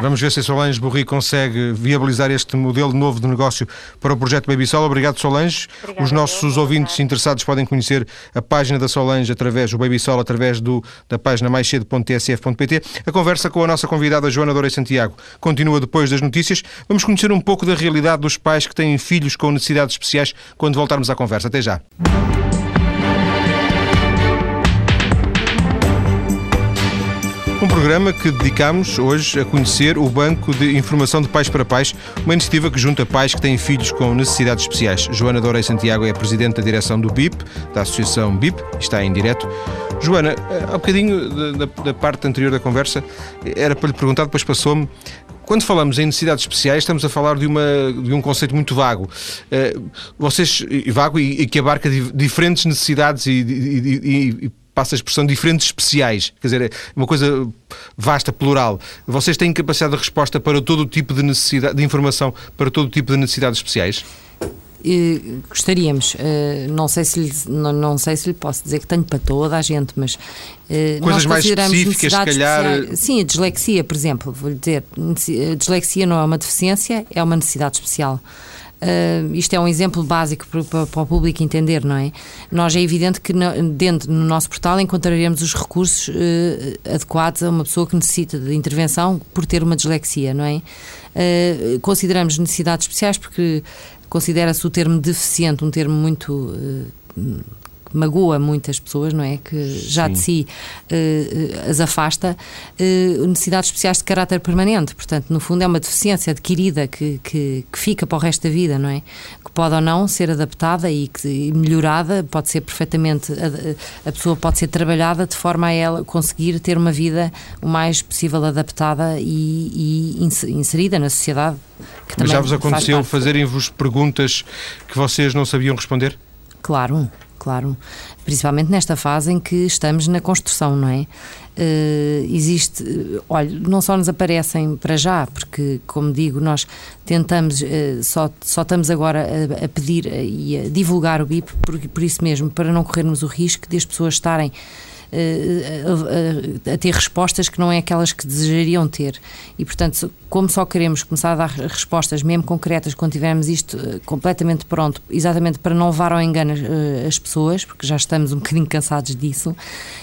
vamos ver se a Solange Borri consegue viabilizar este modelo novo de negócio para o projeto Baby Sol. Obrigado, Solange. Obrigada, Os nossos eu, ouvintes interessados podem conhecer a página da Solange através do Baby Sol, através do, da página maiscedo.tsf.pt. A conversa com a nossa convidada Joana Dourei Santiago continua depois das notícias. Vamos conhecer um pouco da realidade dos pais que têm filhos com necessidades especiais quando voltarmos à conversa. Até já. Um programa que dedicamos hoje a conhecer o Banco de Informação de Pais para Pais, uma iniciativa que junta pais que têm filhos com necessidades especiais. Joana Dorei Santiago é Presidente da Direção do BIP, da Associação BIP, está em direto. Joana, há um bocadinho da, da, parte anterior da conversa, era para lhe perguntar, depois passou-me, Quando falamos em necessidades especiais, estamos a falar de, uma, de um conceito muito vago. Uh, vocês, vago e, e, que abarca diferentes necessidades e, e, e passa a expressão diferentes especiais, quer dizer, é uma coisa vasta, plural. Vocês têm capacidade de resposta para todo o tipo de necessidade, de informação, para todo o tipo de necessidades especiais? Uh, gostaríamos, uh, não, sei se lhe, não, não, sei se lhe posso dizer que tenho para toda a gente, mas uh, Coisas mais específicas, se calhar. Especiais. Sim, a dislexia, por exemplo, vou lhe dizer, a dislexia não é uma deficiência, é uma necessidade especial. Uh, isto é um exemplo básico para, para, o público entender, não é? Nós é evidente que no, dentro no nosso portal encontraremos os recursos uh, adequados a uma pessoa que necessita de intervenção por ter uma dislexia, não é? Uh, consideramos necessidades especiais porque considera-se o termo deficiente um termo muito magoa muitas pessoas, não é? Que já Sim. de si uh, as afasta, uh, necessidades especiais de caráter permanente. Portanto, no fundo, é uma deficiência adquirida que, que, que, fica para o resto da vida, não é? Que pode ou não ser adaptada e que melhorada, pode ser perfeitamente. A, a pessoa pode ser trabalhada de forma a ela conseguir ter uma vida o mais possível adaptada e, e inserida na sociedade. Mas já vos aconteceu fazerem-vos perguntas que vocês não sabiam responder? Claro, claro. Principalmente nesta fase em que estamos na construção, não é? Uh, existe, olha, não só nos aparecem para já, porque, como digo, nós tentamos, uh, só, só estamos agora a, a, pedir e a divulgar o BIP por, por isso mesmo, para não corrermos o risco de as pessoas estarem a, a, a, ter respostas que não é aquelas que desejariam ter. E, portanto, como só queremos começar a dar respostas mesmo concretas quando tivermos isto eh, completamente pronto, exatamente para não levar ao engano eh, as pessoas, porque já estamos um bocadinho cansados disso,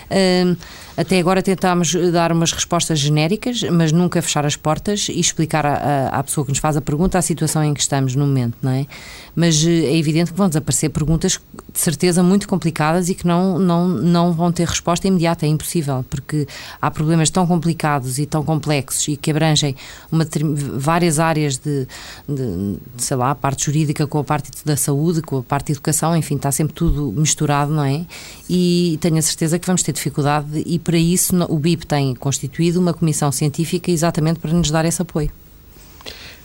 eh, até agora tentámos dar umas respostas genéricas, mas nunca fechar as portas e explicar à, à pessoa que nos faz a pergunta a situação em que estamos no momento, não é? Mas é evidente que vão desaparecer perguntas de certeza muito complicadas e que não, não, não vão ter resposta imediata, é impossível, porque há problemas tão complicados e tão complexos e que abrangem uma, várias áreas de, de, sei lá, a parte jurídica com a parte da saúde, com a parte de educação, enfim, está sempre tudo misturado, não é? E tenho a certeza que vamos ter dificuldade e para isso o BIP tem constituído uma comissão científica exatamente para nos dar esse apoio.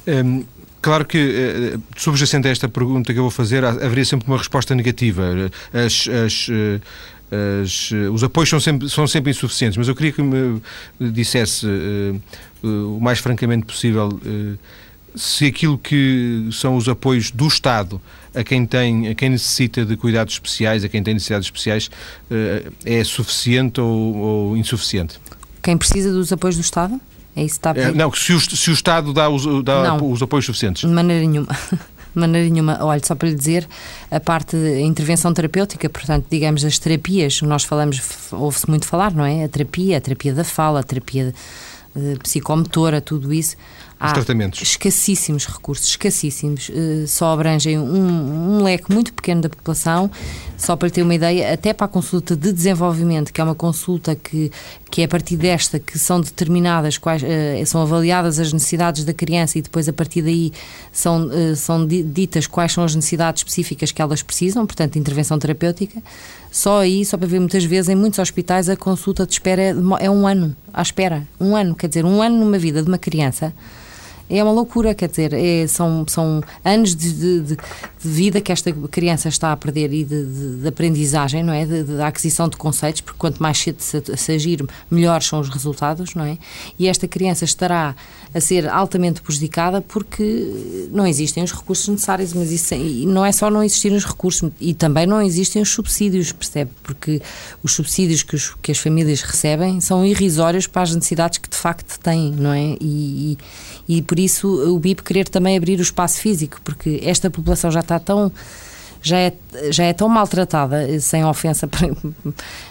Um, Claro que, eh, subjacente a esta pergunta que eu vou fazer, haveria sempre uma resposta negativa. As, as, eh, as, os apoios são sempre, são sempre insuficientes, mas eu queria que me dissesse o mais francamente possível se aquilo que são os apoios do Estado a quem tem, a quem necessita de cuidados especiais, a quem tem necessidades especiais, é suficiente ou, ou, insuficiente. Quem precisa dos apoios do Estado? É isso que está a Não, se o, se o Estado dá, os, dá os apoios suficientes. De maneira nenhuma. de maneira nenhuma. Olha, só para lhe dizer, a parte de intervenção terapêutica, portanto, digamos, as terapias, nós falamos, ouve-se muito falar, não é? A terapia, a terapia da fala, a terapia psicomotora, tudo isso. Há tratamentos. escassíssimos recursos, escassíssimos. Uh, só abrangem um, um, leque muito pequeno da população. Só para ter uma ideia, até para a consulta de desenvolvimento, que é uma consulta que, que é a partir desta que são determinadas, quais, uh, são avaliadas as necessidades da criança e depois a partir daí são, uh, são ditas quais são as necessidades específicas que elas precisam, portanto, intervenção terapêutica. Só aí, só para ver muitas vezes, em muitos hospitais a consulta de espera é, é um ano, à espera. Um ano, quer dizer, um ano numa vida de uma criança é uma loucura, quer dizer, é, são, são anos de, de, de, vida que esta criança está a perder e de, de aprendizagem, não é? De, aquisição de conceitos, porque quanto mais cedo se, se agir, melhores são os resultados, não é? E esta criança estará a ser altamente prejudicada porque não existem os recursos necessários, mas isso não é só não existirem os recursos, e também não existem os subsídios, percebe? Porque os subsídios que, os, que as famílias recebem são irrisórios para as necessidades que de facto têm, não é? E, e, e por isso o BIP querer também abrir o espaço físico, porque esta população já está tão já é, já é tão maltratada, sem ofensa,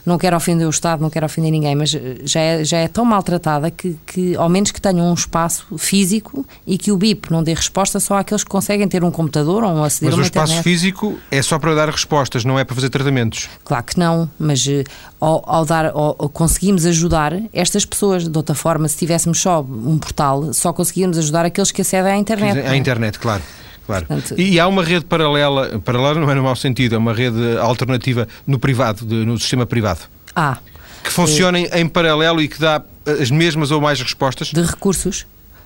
não quero ofender o Estado, não quero ofender ninguém, mas já é, já é tão maltratada que, que, ao menos que tenham um espaço físico e que o BIP não dê resposta só àqueles que conseguem ter um computador ou um aceder mas a uma Mas o espaço internet. físico é só para dar respostas, não é para fazer tratamentos? Claro que não, mas eh, ao, ao dar, ao, ao conseguimos ajudar estas pessoas, de outra forma, se tivéssemos só um portal, só conseguíamos ajudar aqueles que acedem à internet. À internet, claro. Claro. Portanto, e há uma rede paralela, paralela não é no mau sentido, é uma rede alternativa no privado, de, no sistema privado. Ah. Que funcione em paralelo e que dá as mesmas ou mais respostas? De recursos.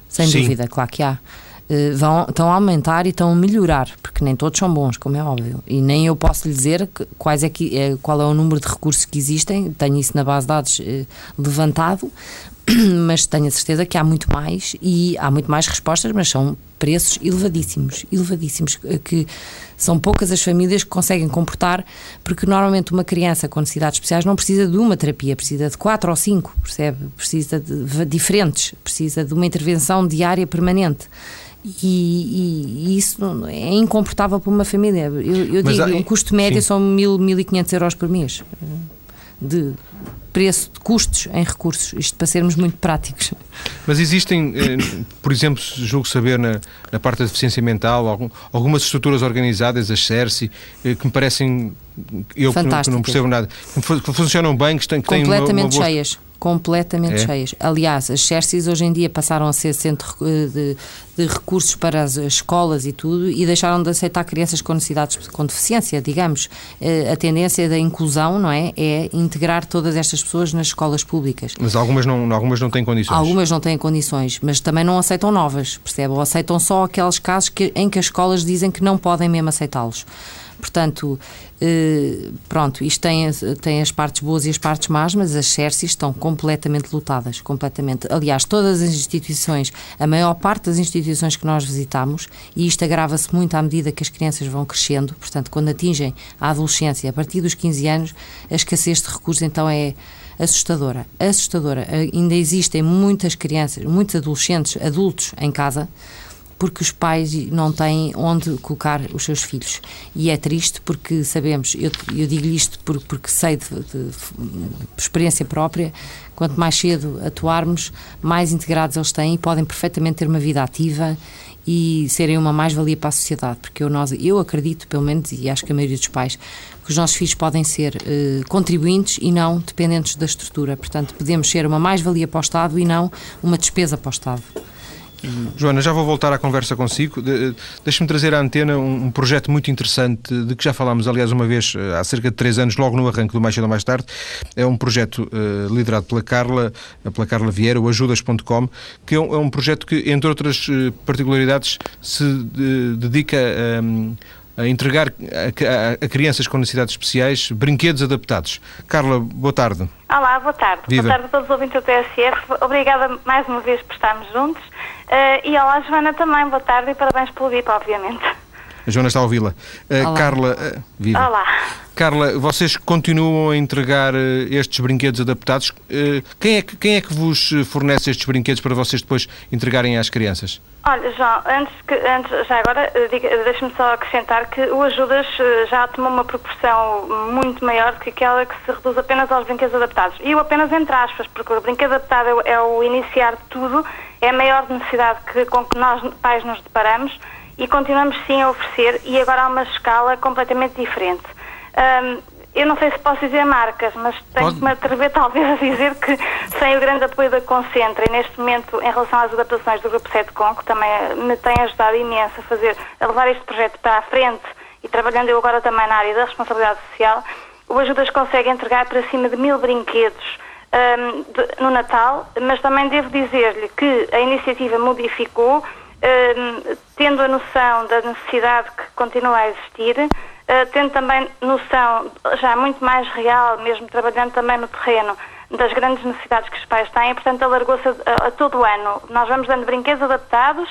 Sem Sim. dúvida, claro que há. Uh, vão, estão a aumentar e estão a melhorar, porque nem todos são bons, como é óbvio. E nem eu posso lhe dizer que, quais é que, é, qual é o número de recursos que existem, tenho isso na base de dados uh, levantado, mas tenho a certeza que há muito mais e há muito mais respostas, mas são preços elevadíssimos, elevadíssimos, que são poucas as famílias que conseguem comportar, porque normalmente uma criança com necessidades especiais não precisa de uma terapia, precisa de quatro ou cinco, percebe? Precisa de diferentes, precisa de uma intervenção diária permanente. E, e, e, isso é incomportável para uma família. Eu, eu digo, há, um custo médio sim. são mil, mil e quinhentos euros por mês de preço de custos em recursos, isto para sermos muito práticos. Mas existem, eh, por exemplo, julgo saber na, na parte da deficiência mental, algum, algumas estruturas organizadas, as CERCI, eh, que me parecem, eu que não, que não, percebo nada, que funcionam bem, que têm, que têm Completamente uma, uma boa... cheias completamente É? cheias. Aliás, as Xerxes hoje em dia passaram a ser centro eh, de, de recursos para as escolas e tudo e deixaram de aceitar crianças com necessidades com deficiência, digamos. Eh, A tendência da inclusão, não é? É integrar todas estas pessoas nas escolas públicas. Mas algumas não, algumas não têm condições. Algumas não têm condições, mas também não aceitam novas, percebe? Ou aceitam só aqueles casos que, em que as escolas dizem que não podem mesmo aceitá-los. Portanto, eh, pronto, isto tem, tem as partes boas e as partes más, mas as Xerxes estão completamente lotadas, completamente. Aliás, todas as instituições, a maior parte das instituições que nós visitamos, e isto agrava-se muito à medida que as crianças vão crescendo, portanto, quando atingem a adolescência, a partir dos 15 anos, a escassez de recursos então é assustadora, assustadora. Ainda existem muitas crianças, muitos adolescentes, adultos em casa, porque os pais não têm onde colocar os seus filhos. E é triste porque sabemos, eu, eu digo isto porque, porque sei de, de, de, experiência própria, quanto mais cedo atuarmos, mais integrados eles têm e podem perfeitamente ter uma vida ativa e serem uma mais-valia para a sociedade, porque eu, nós, eu acredito, pelo menos, e acho que a maioria dos pais, que os nossos filhos podem ser eh, contribuintes e não dependentes da estrutura. Portanto, podemos ser uma mais-valia para o Estado e não uma despesa para o Estado. Joana, já vou voltar à conversa consigo. De, Deixa-me trazer à antena um, um, projeto muito interessante de que já falámos, aliás, uma vez há cerca de três anos, logo no arranque do Mais Cedo ou Mais Tarde. É um projeto uh, liderado pela Carla, pela Carla Vieira, o ajudas.com, que é um, é um, projeto que, entre outras particularidades, se de, dedica a. Um, a entregar a, a, a, crianças com necessidades especiais brinquedos adaptados. Carla, boa tarde. Olá, boa tarde. Viva. Boa tarde a todos os ouvintes do TSF. Obrigada mais uma vez por estarmos juntos. Uh, e olá, Joana, também. Boa tarde e parabéns pelo VIP, obviamente. A Joana está a ouvi-la. Uh, Carla, uh, viva. Olá. Carla, vocês continuam a entregar estes brinquedos adaptados. Quem é, que, quem é que vos fornece estes brinquedos para vocês depois entregarem às crianças? Olha, João, antes, que, antes já agora, deixe-me só acrescentar que o Ajudas já tomou uma proporção muito maior do que aquela que se reduz apenas aos brinquedos adaptados. E eu apenas entre aspas, porque o brinquedo adaptado é, é o iniciar de tudo, é a maior necessidade que, com que nós, pais, nos deparamos e continuamos sim a oferecer e agora há uma escala completamente diferente. Um, eu não sei se posso dizer marcas, mas tenho que me atrever talvez a dizer que sem o grande apoio da Concentra e neste momento em relação às adaptações do Grupo 7 Com, que também me tem ajudado imenso a fazer, a levar este projeto para a frente e trabalhando eu agora também na área da responsabilidade social, o Ajudas consegue entregar para cima de mil brinquedos um, de, no Natal, mas também devo dizer-lhe que a iniciativa modificou, tendo a noção da necessidade que continua a existir, uh, tendo também noção já muito mais real, mesmo trabalhando também no terreno, das grandes necessidades que os pais têm, portanto alargou-se a, a todo o ano. Nós vamos dando brinquedos adaptados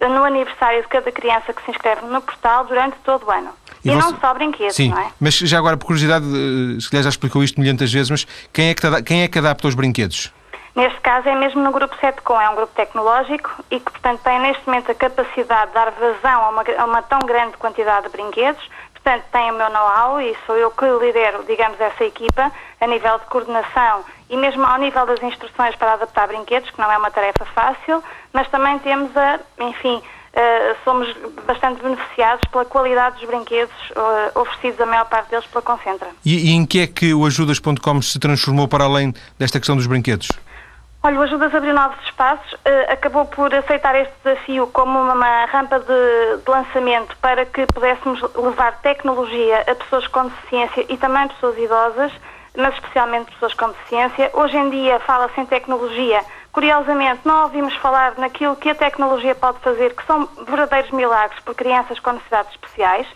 no aniversário de cada criança que se inscreve no portal durante todo o ano. E, e você... não só brinquedos, Sim, não é? mas já agora, por curiosidade, se calhar já explicou isto milhares vezes, mas quem é, que, quem é que adapta os brinquedos? Neste caso é mesmo no Grupo 7Com, é um grupo tecnológico e que, portanto, tem neste momento a capacidade de dar vazão a uma, a uma tão grande quantidade de brinquedos, portanto, tem o meu know-how e sou eu que lidero, digamos, essa equipa a nível de coordenação e mesmo ao nível das instruções para adaptar brinquedos, que não é uma tarefa fácil, mas também temos a, enfim, Uh, somos bastante beneficiados pela qualidade dos brinquedos uh, oferecidos, a maior parte deles, pela Concentra. E, e em que é que o Ajudas.com se transformou para além desta questão dos brinquedos? Olha, o Ajudas abriu novos espaços, uh, acabou por aceitar este desafio como uma, rampa de, de, lançamento para que pudéssemos levar tecnologia a pessoas com deficiência e também pessoas idosas, mas especialmente pessoas com deficiência. Hoje em dia fala-se em tecnologia Curiosamente, não ouvimos falar naquilo que a tecnologia pode fazer, que são verdadeiros milagres por crianças com necessidades especiais,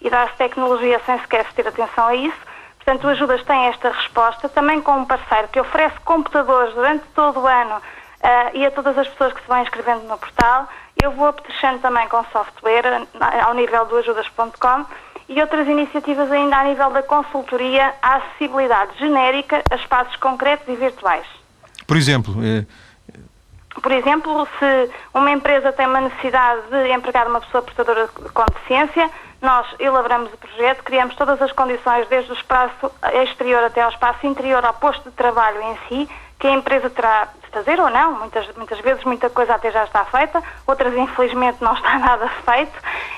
e dá-se tecnologia sem sequer se ter atenção a isso. Portanto, o Ajudas tem esta resposta, também com um parceiro que oferece computadores durante todo o ano uh, e a todas as pessoas que se vão inscrevendo no portal. Eu vou apetrechando também com software ao nível do ajudas.com e outras iniciativas ainda a nível da consultoria à acessibilidade genérica a espaços concretos e virtuais. Por exemplo, é... Por exemplo, se uma empresa tem uma necessidade de empregar uma pessoa portadora com deficiência, nós elaboramos o projeto, criamos todas as condições, desde o espaço exterior até ao espaço interior, ao posto de trabalho em si, que a empresa terá de fazer ou não. Muitas, muitas vezes muita coisa até já está feita, outras infelizmente não está nada feito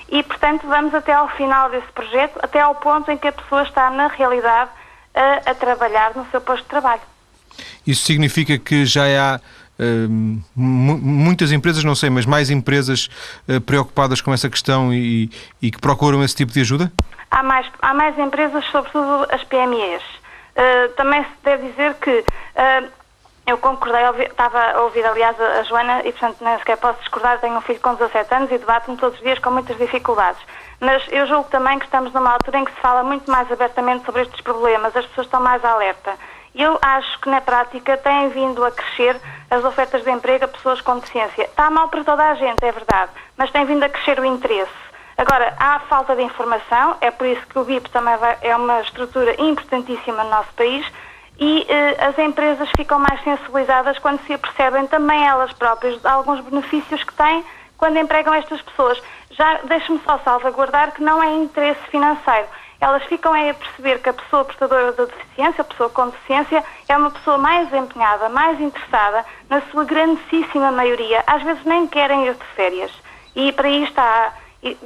e, portanto, vamos até ao final desse projeto, até ao ponto em que a pessoa está, na realidade, a, a trabalhar no seu posto de trabalho. Isso significa que já há muitas empresas, não sei, mas mais empresas uh, preocupadas com essa questão e, e, que procuram esse tipo de ajuda? Há mais, há mais empresas, sobretudo as PMEs. Uh, também se deve dizer que eu concordei, estava a ouvir, aliás, a Joana e, portanto, nem sequer posso discordar. Tenho um filho com 17 anos e debato-me todos os dias com muitas dificuldades. Mas eu julgo também que estamos numa altura em que se fala muito mais abertamente sobre estes problemas, as pessoas estão mais alerta. Eu acho que na prática têm vindo a crescer as ofertas de emprego a pessoas com deficiência. Está mal para toda a gente, é verdade, mas tem vindo a crescer o interesse. Agora, há falta de informação, é por isso que o BIP também vai, é uma estrutura importantíssima no nosso país e eh, as empresas ficam mais sensibilizadas quando se apercebem também elas próprias de alguns benefícios que têm quando empregam estas pessoas. Já deixe-me só salvaguardar que não é interesse financeiro. Elas ficam a perceber que a pessoa portadora da deficiência, a pessoa com deficiência, é uma pessoa mais empenhada, mais interessada, na sua grandíssima maioria. Às vezes nem querem ir de férias. E para isto há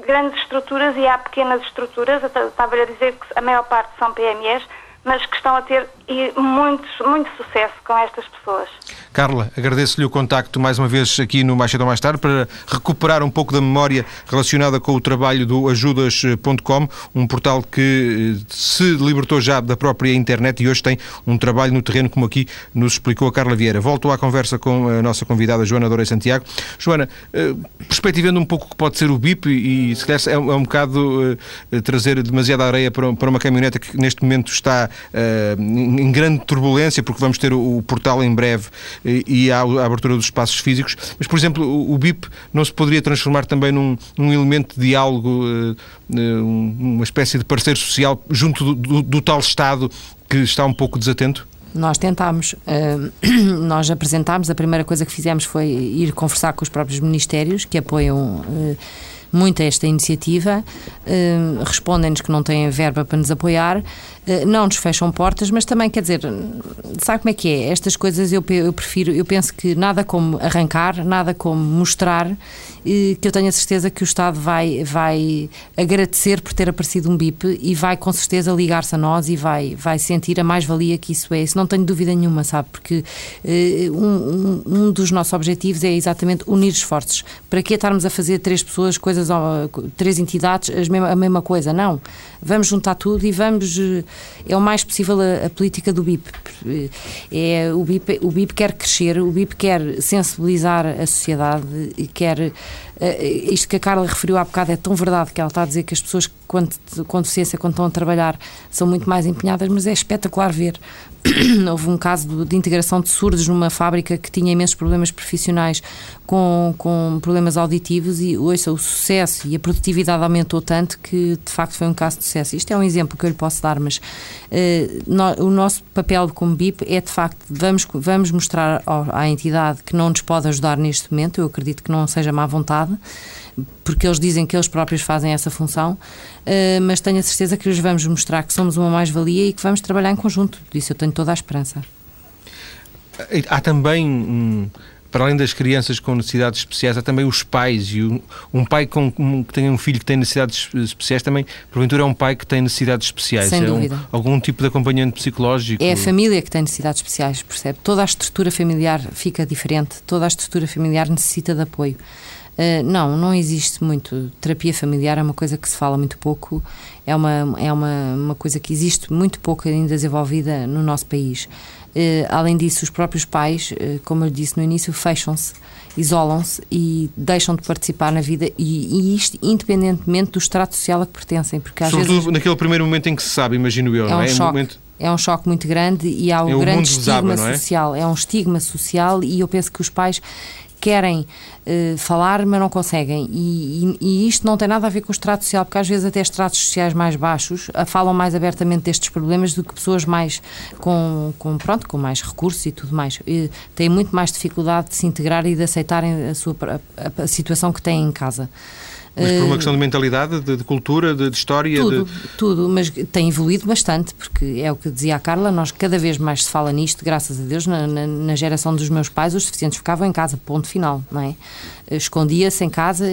grandes estruturas e há pequenas estruturas. Estava a dizer que a maior parte são PMEs, mas que estão a ter muito, muito sucesso com estas pessoas. Carla, agradeço-lhe o contacto mais uma vez aqui no Mais Cedo ou Mais Tarde para recuperar um pouco da memória relacionada com o trabalho do ajudas.com, um portal que eh, se libertou já da própria internet e hoje tem um trabalho no terreno, como aqui nos explicou a Carla Vieira. Volto à conversa com a nossa convidada Joana Dourei Santiago. Joana, eh, perspectivando um pouco o que pode ser o BIP e se calhar é um, é um bocado uh, trazer demasiada areia para, para uma caminhoneta que neste momento está uh, em grande turbulência, porque vamos ter o, portal em breve e a, abertura dos espaços físicos, mas, por exemplo, o, BIP não se poderia transformar também num, num elemento de diálogo, uh, uma espécie de parceiro social junto do, do, do tal Estado que está um pouco desatento? Nós tentámos, uh, nós apresentámos, a primeira coisa que fizemos foi ir conversar com os próprios ministérios que apoiam uh, muito esta iniciativa, uh, respondem-nos que não têm verba para nos apoiar. eh, não nos fecham portas, mas também, quer dizer, sabe como é que é? Estas coisas eu, eu prefiro, eu penso que nada como arrancar, nada como mostrar, que eu tenho a certeza que o Estado vai, vai agradecer por ter aparecido um BIP e vai com certeza ligar-se a nós e vai, vai sentir a mais-valia que isso é. Isso não tenho dúvida nenhuma, sabe? Porque uh, um, um, dos nossos objetivos é exatamente unir esforços. Para que estarmos a fazer três pessoas, coisas, três entidades, a mesma coisa? Não. Vamos juntar tudo e vamos é o mais possível a, a, política do BIP. É, o, BIP. O BIP quer crescer, o BIP quer sensibilizar a sociedade, e quer. Uh, isto que a Carla referiu há bocado é tão verdade que ela está a dizer que as pessoas com, com deficiência, quando estão a trabalhar, são muito mais empenhadas, mas é espetacular ver houve um caso de integração de surdos numa fábrica que tinha imensos problemas profissionais com, com problemas auditivos e ouça, o sucesso e a produtividade aumentou tanto que de facto foi um caso de sucesso. Isto é um exemplo que eu lhe posso dar, mas uh, no, o nosso papel como BIP é de facto, vamos, vamos mostrar ao, à entidade que não nos pode ajudar neste momento, eu acredito que não seja má vontade, porque eles dizem que eles próprios fazem essa função, uh, mas tenho a certeza que lhes vamos mostrar que somos uma mais-valia e que vamos trabalhar em conjunto. Disso eu tenho toda a esperança. Há também para além das crianças com necessidades especiais, há também os pais. E um, um pai com, um, que tem um filho que tem necessidades especiais também, porventura, é um pai que tem necessidades especiais. Sem é dúvida. Um, algum tipo de acompanhamento psicológico? É a família que tem necessidades especiais, percebe? Toda a estrutura familiar fica diferente, toda a estrutura familiar necessita de apoio. Uh, não, não existe muito. Terapia familiar é uma coisa que se fala muito pouco, é uma, é uma, uma coisa que existe muito pouco ainda desenvolvida no nosso país. Além disso, os próprios pais, como eu disse no início, fecham-se isolam-se e deixam de participar na vida e, e, isto independentemente do estrato social a que pertencem. Porque às Sobretudo vezes, naquele primeiro momento em que se sabe, imagino eu, é não um é? Choque. momento... É um choque muito grande e há um é grande estigma desaba, é? social. É um estigma social e eu penso que os pais querem uh, falar, mas não conseguem. E, e, e, isto não tem nada a ver com o estrato social, porque às vezes até estratos sociais mais baixos uh, falam mais abertamente destes problemas do que pessoas mais com, com pronto, com mais recursos e tudo mais. E têm muito mais dificuldade de se integrar e de aceitarem a, sua, a, a situação que têm em casa. Mas por uma questão de mentalidade, de, de cultura, de, de história? Tudo, de... tudo, mas tem evoluído bastante, porque é o que dizia a Carla, nós cada vez mais se fala nisto, graças a Deus, na, na, na geração dos meus pais, os deficientes ficavam em casa, ponto final, não é? Escondia-se em casa,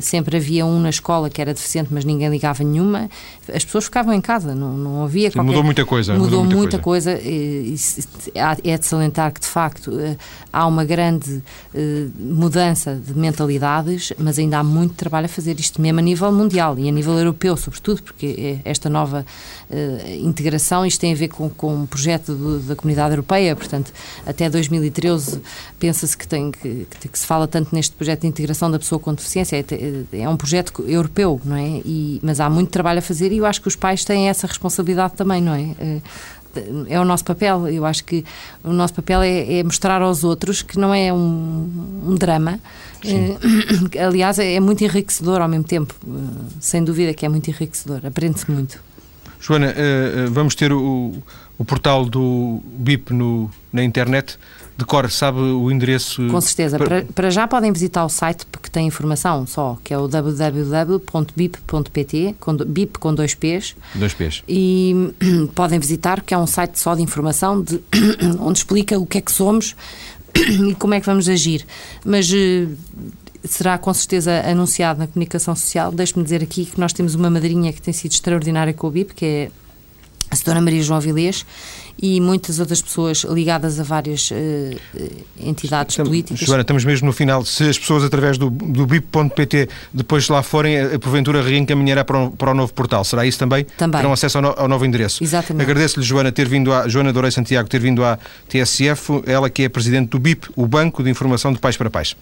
sempre havia um na escola que era deficiente, mas ninguém ligava nenhuma, as pessoas ficavam em casa, não, não havia Sim, Mudou muita coisa. Mudou, mudou muita, coisa, coisa é de salientar que, de facto, há uma grande mudança de mentalidades, mas ainda há muito trabalho a fazer, isto mesmo a nível mundial e a nível europeu, sobretudo, porque esta nova integração, isto tem a ver com, com um projeto do, da Comunidade Europeia, portanto, até 2013 pensa-se que, tem, que, que, se fala tanto neste projeto de integração da pessoa com deficiência, é, é um projeto europeu, não é? E, mas há muito trabalho a fazer e eu acho que os pais têm essa responsabilidade também, não é? Uh, é o nosso papel. Eu acho que o nosso papel é, é mostrar aos outros que não é um, um drama. É, aliás, é muito enriquecedor ao mesmo tempo. Sem dúvida que é muito enriquecedor. Aprende-se muito. Joana, vamos ter o, o portal do BIP no, na internet. De cor, sabe o endereço? Com certeza. Para, para já podem visitar o site porque tem informação só, que é o www.bip.pt, com, BIP com dois P's. Dois P's. E podem visitar, que é um site só de informação, de, onde explica o que é que somos e como é que vamos agir. Mas será com certeza anunciado na comunicação social. Deixe-me dizer aqui que nós temos uma madrinha que tem sido extraordinária com o BIP, que é a Sra. Maria João Vilês e muitas outras pessoas ligadas a várias uh, entidades estamos, políticas. Joana, estamos mesmo no final. Se as pessoas através do, do BIP.pt depois lá forem, a porventura reencaminhará para o, para o novo portal. Será isso também? Também. Terão acesso ao, no, ao novo endereço. Exatamente. Agradeço-lhe, Joana, ter vindo a, Joana Dorei Santiago ter vindo à TSF, ela que é presidente do BIP, o Banco de Informação de Pais para Pais.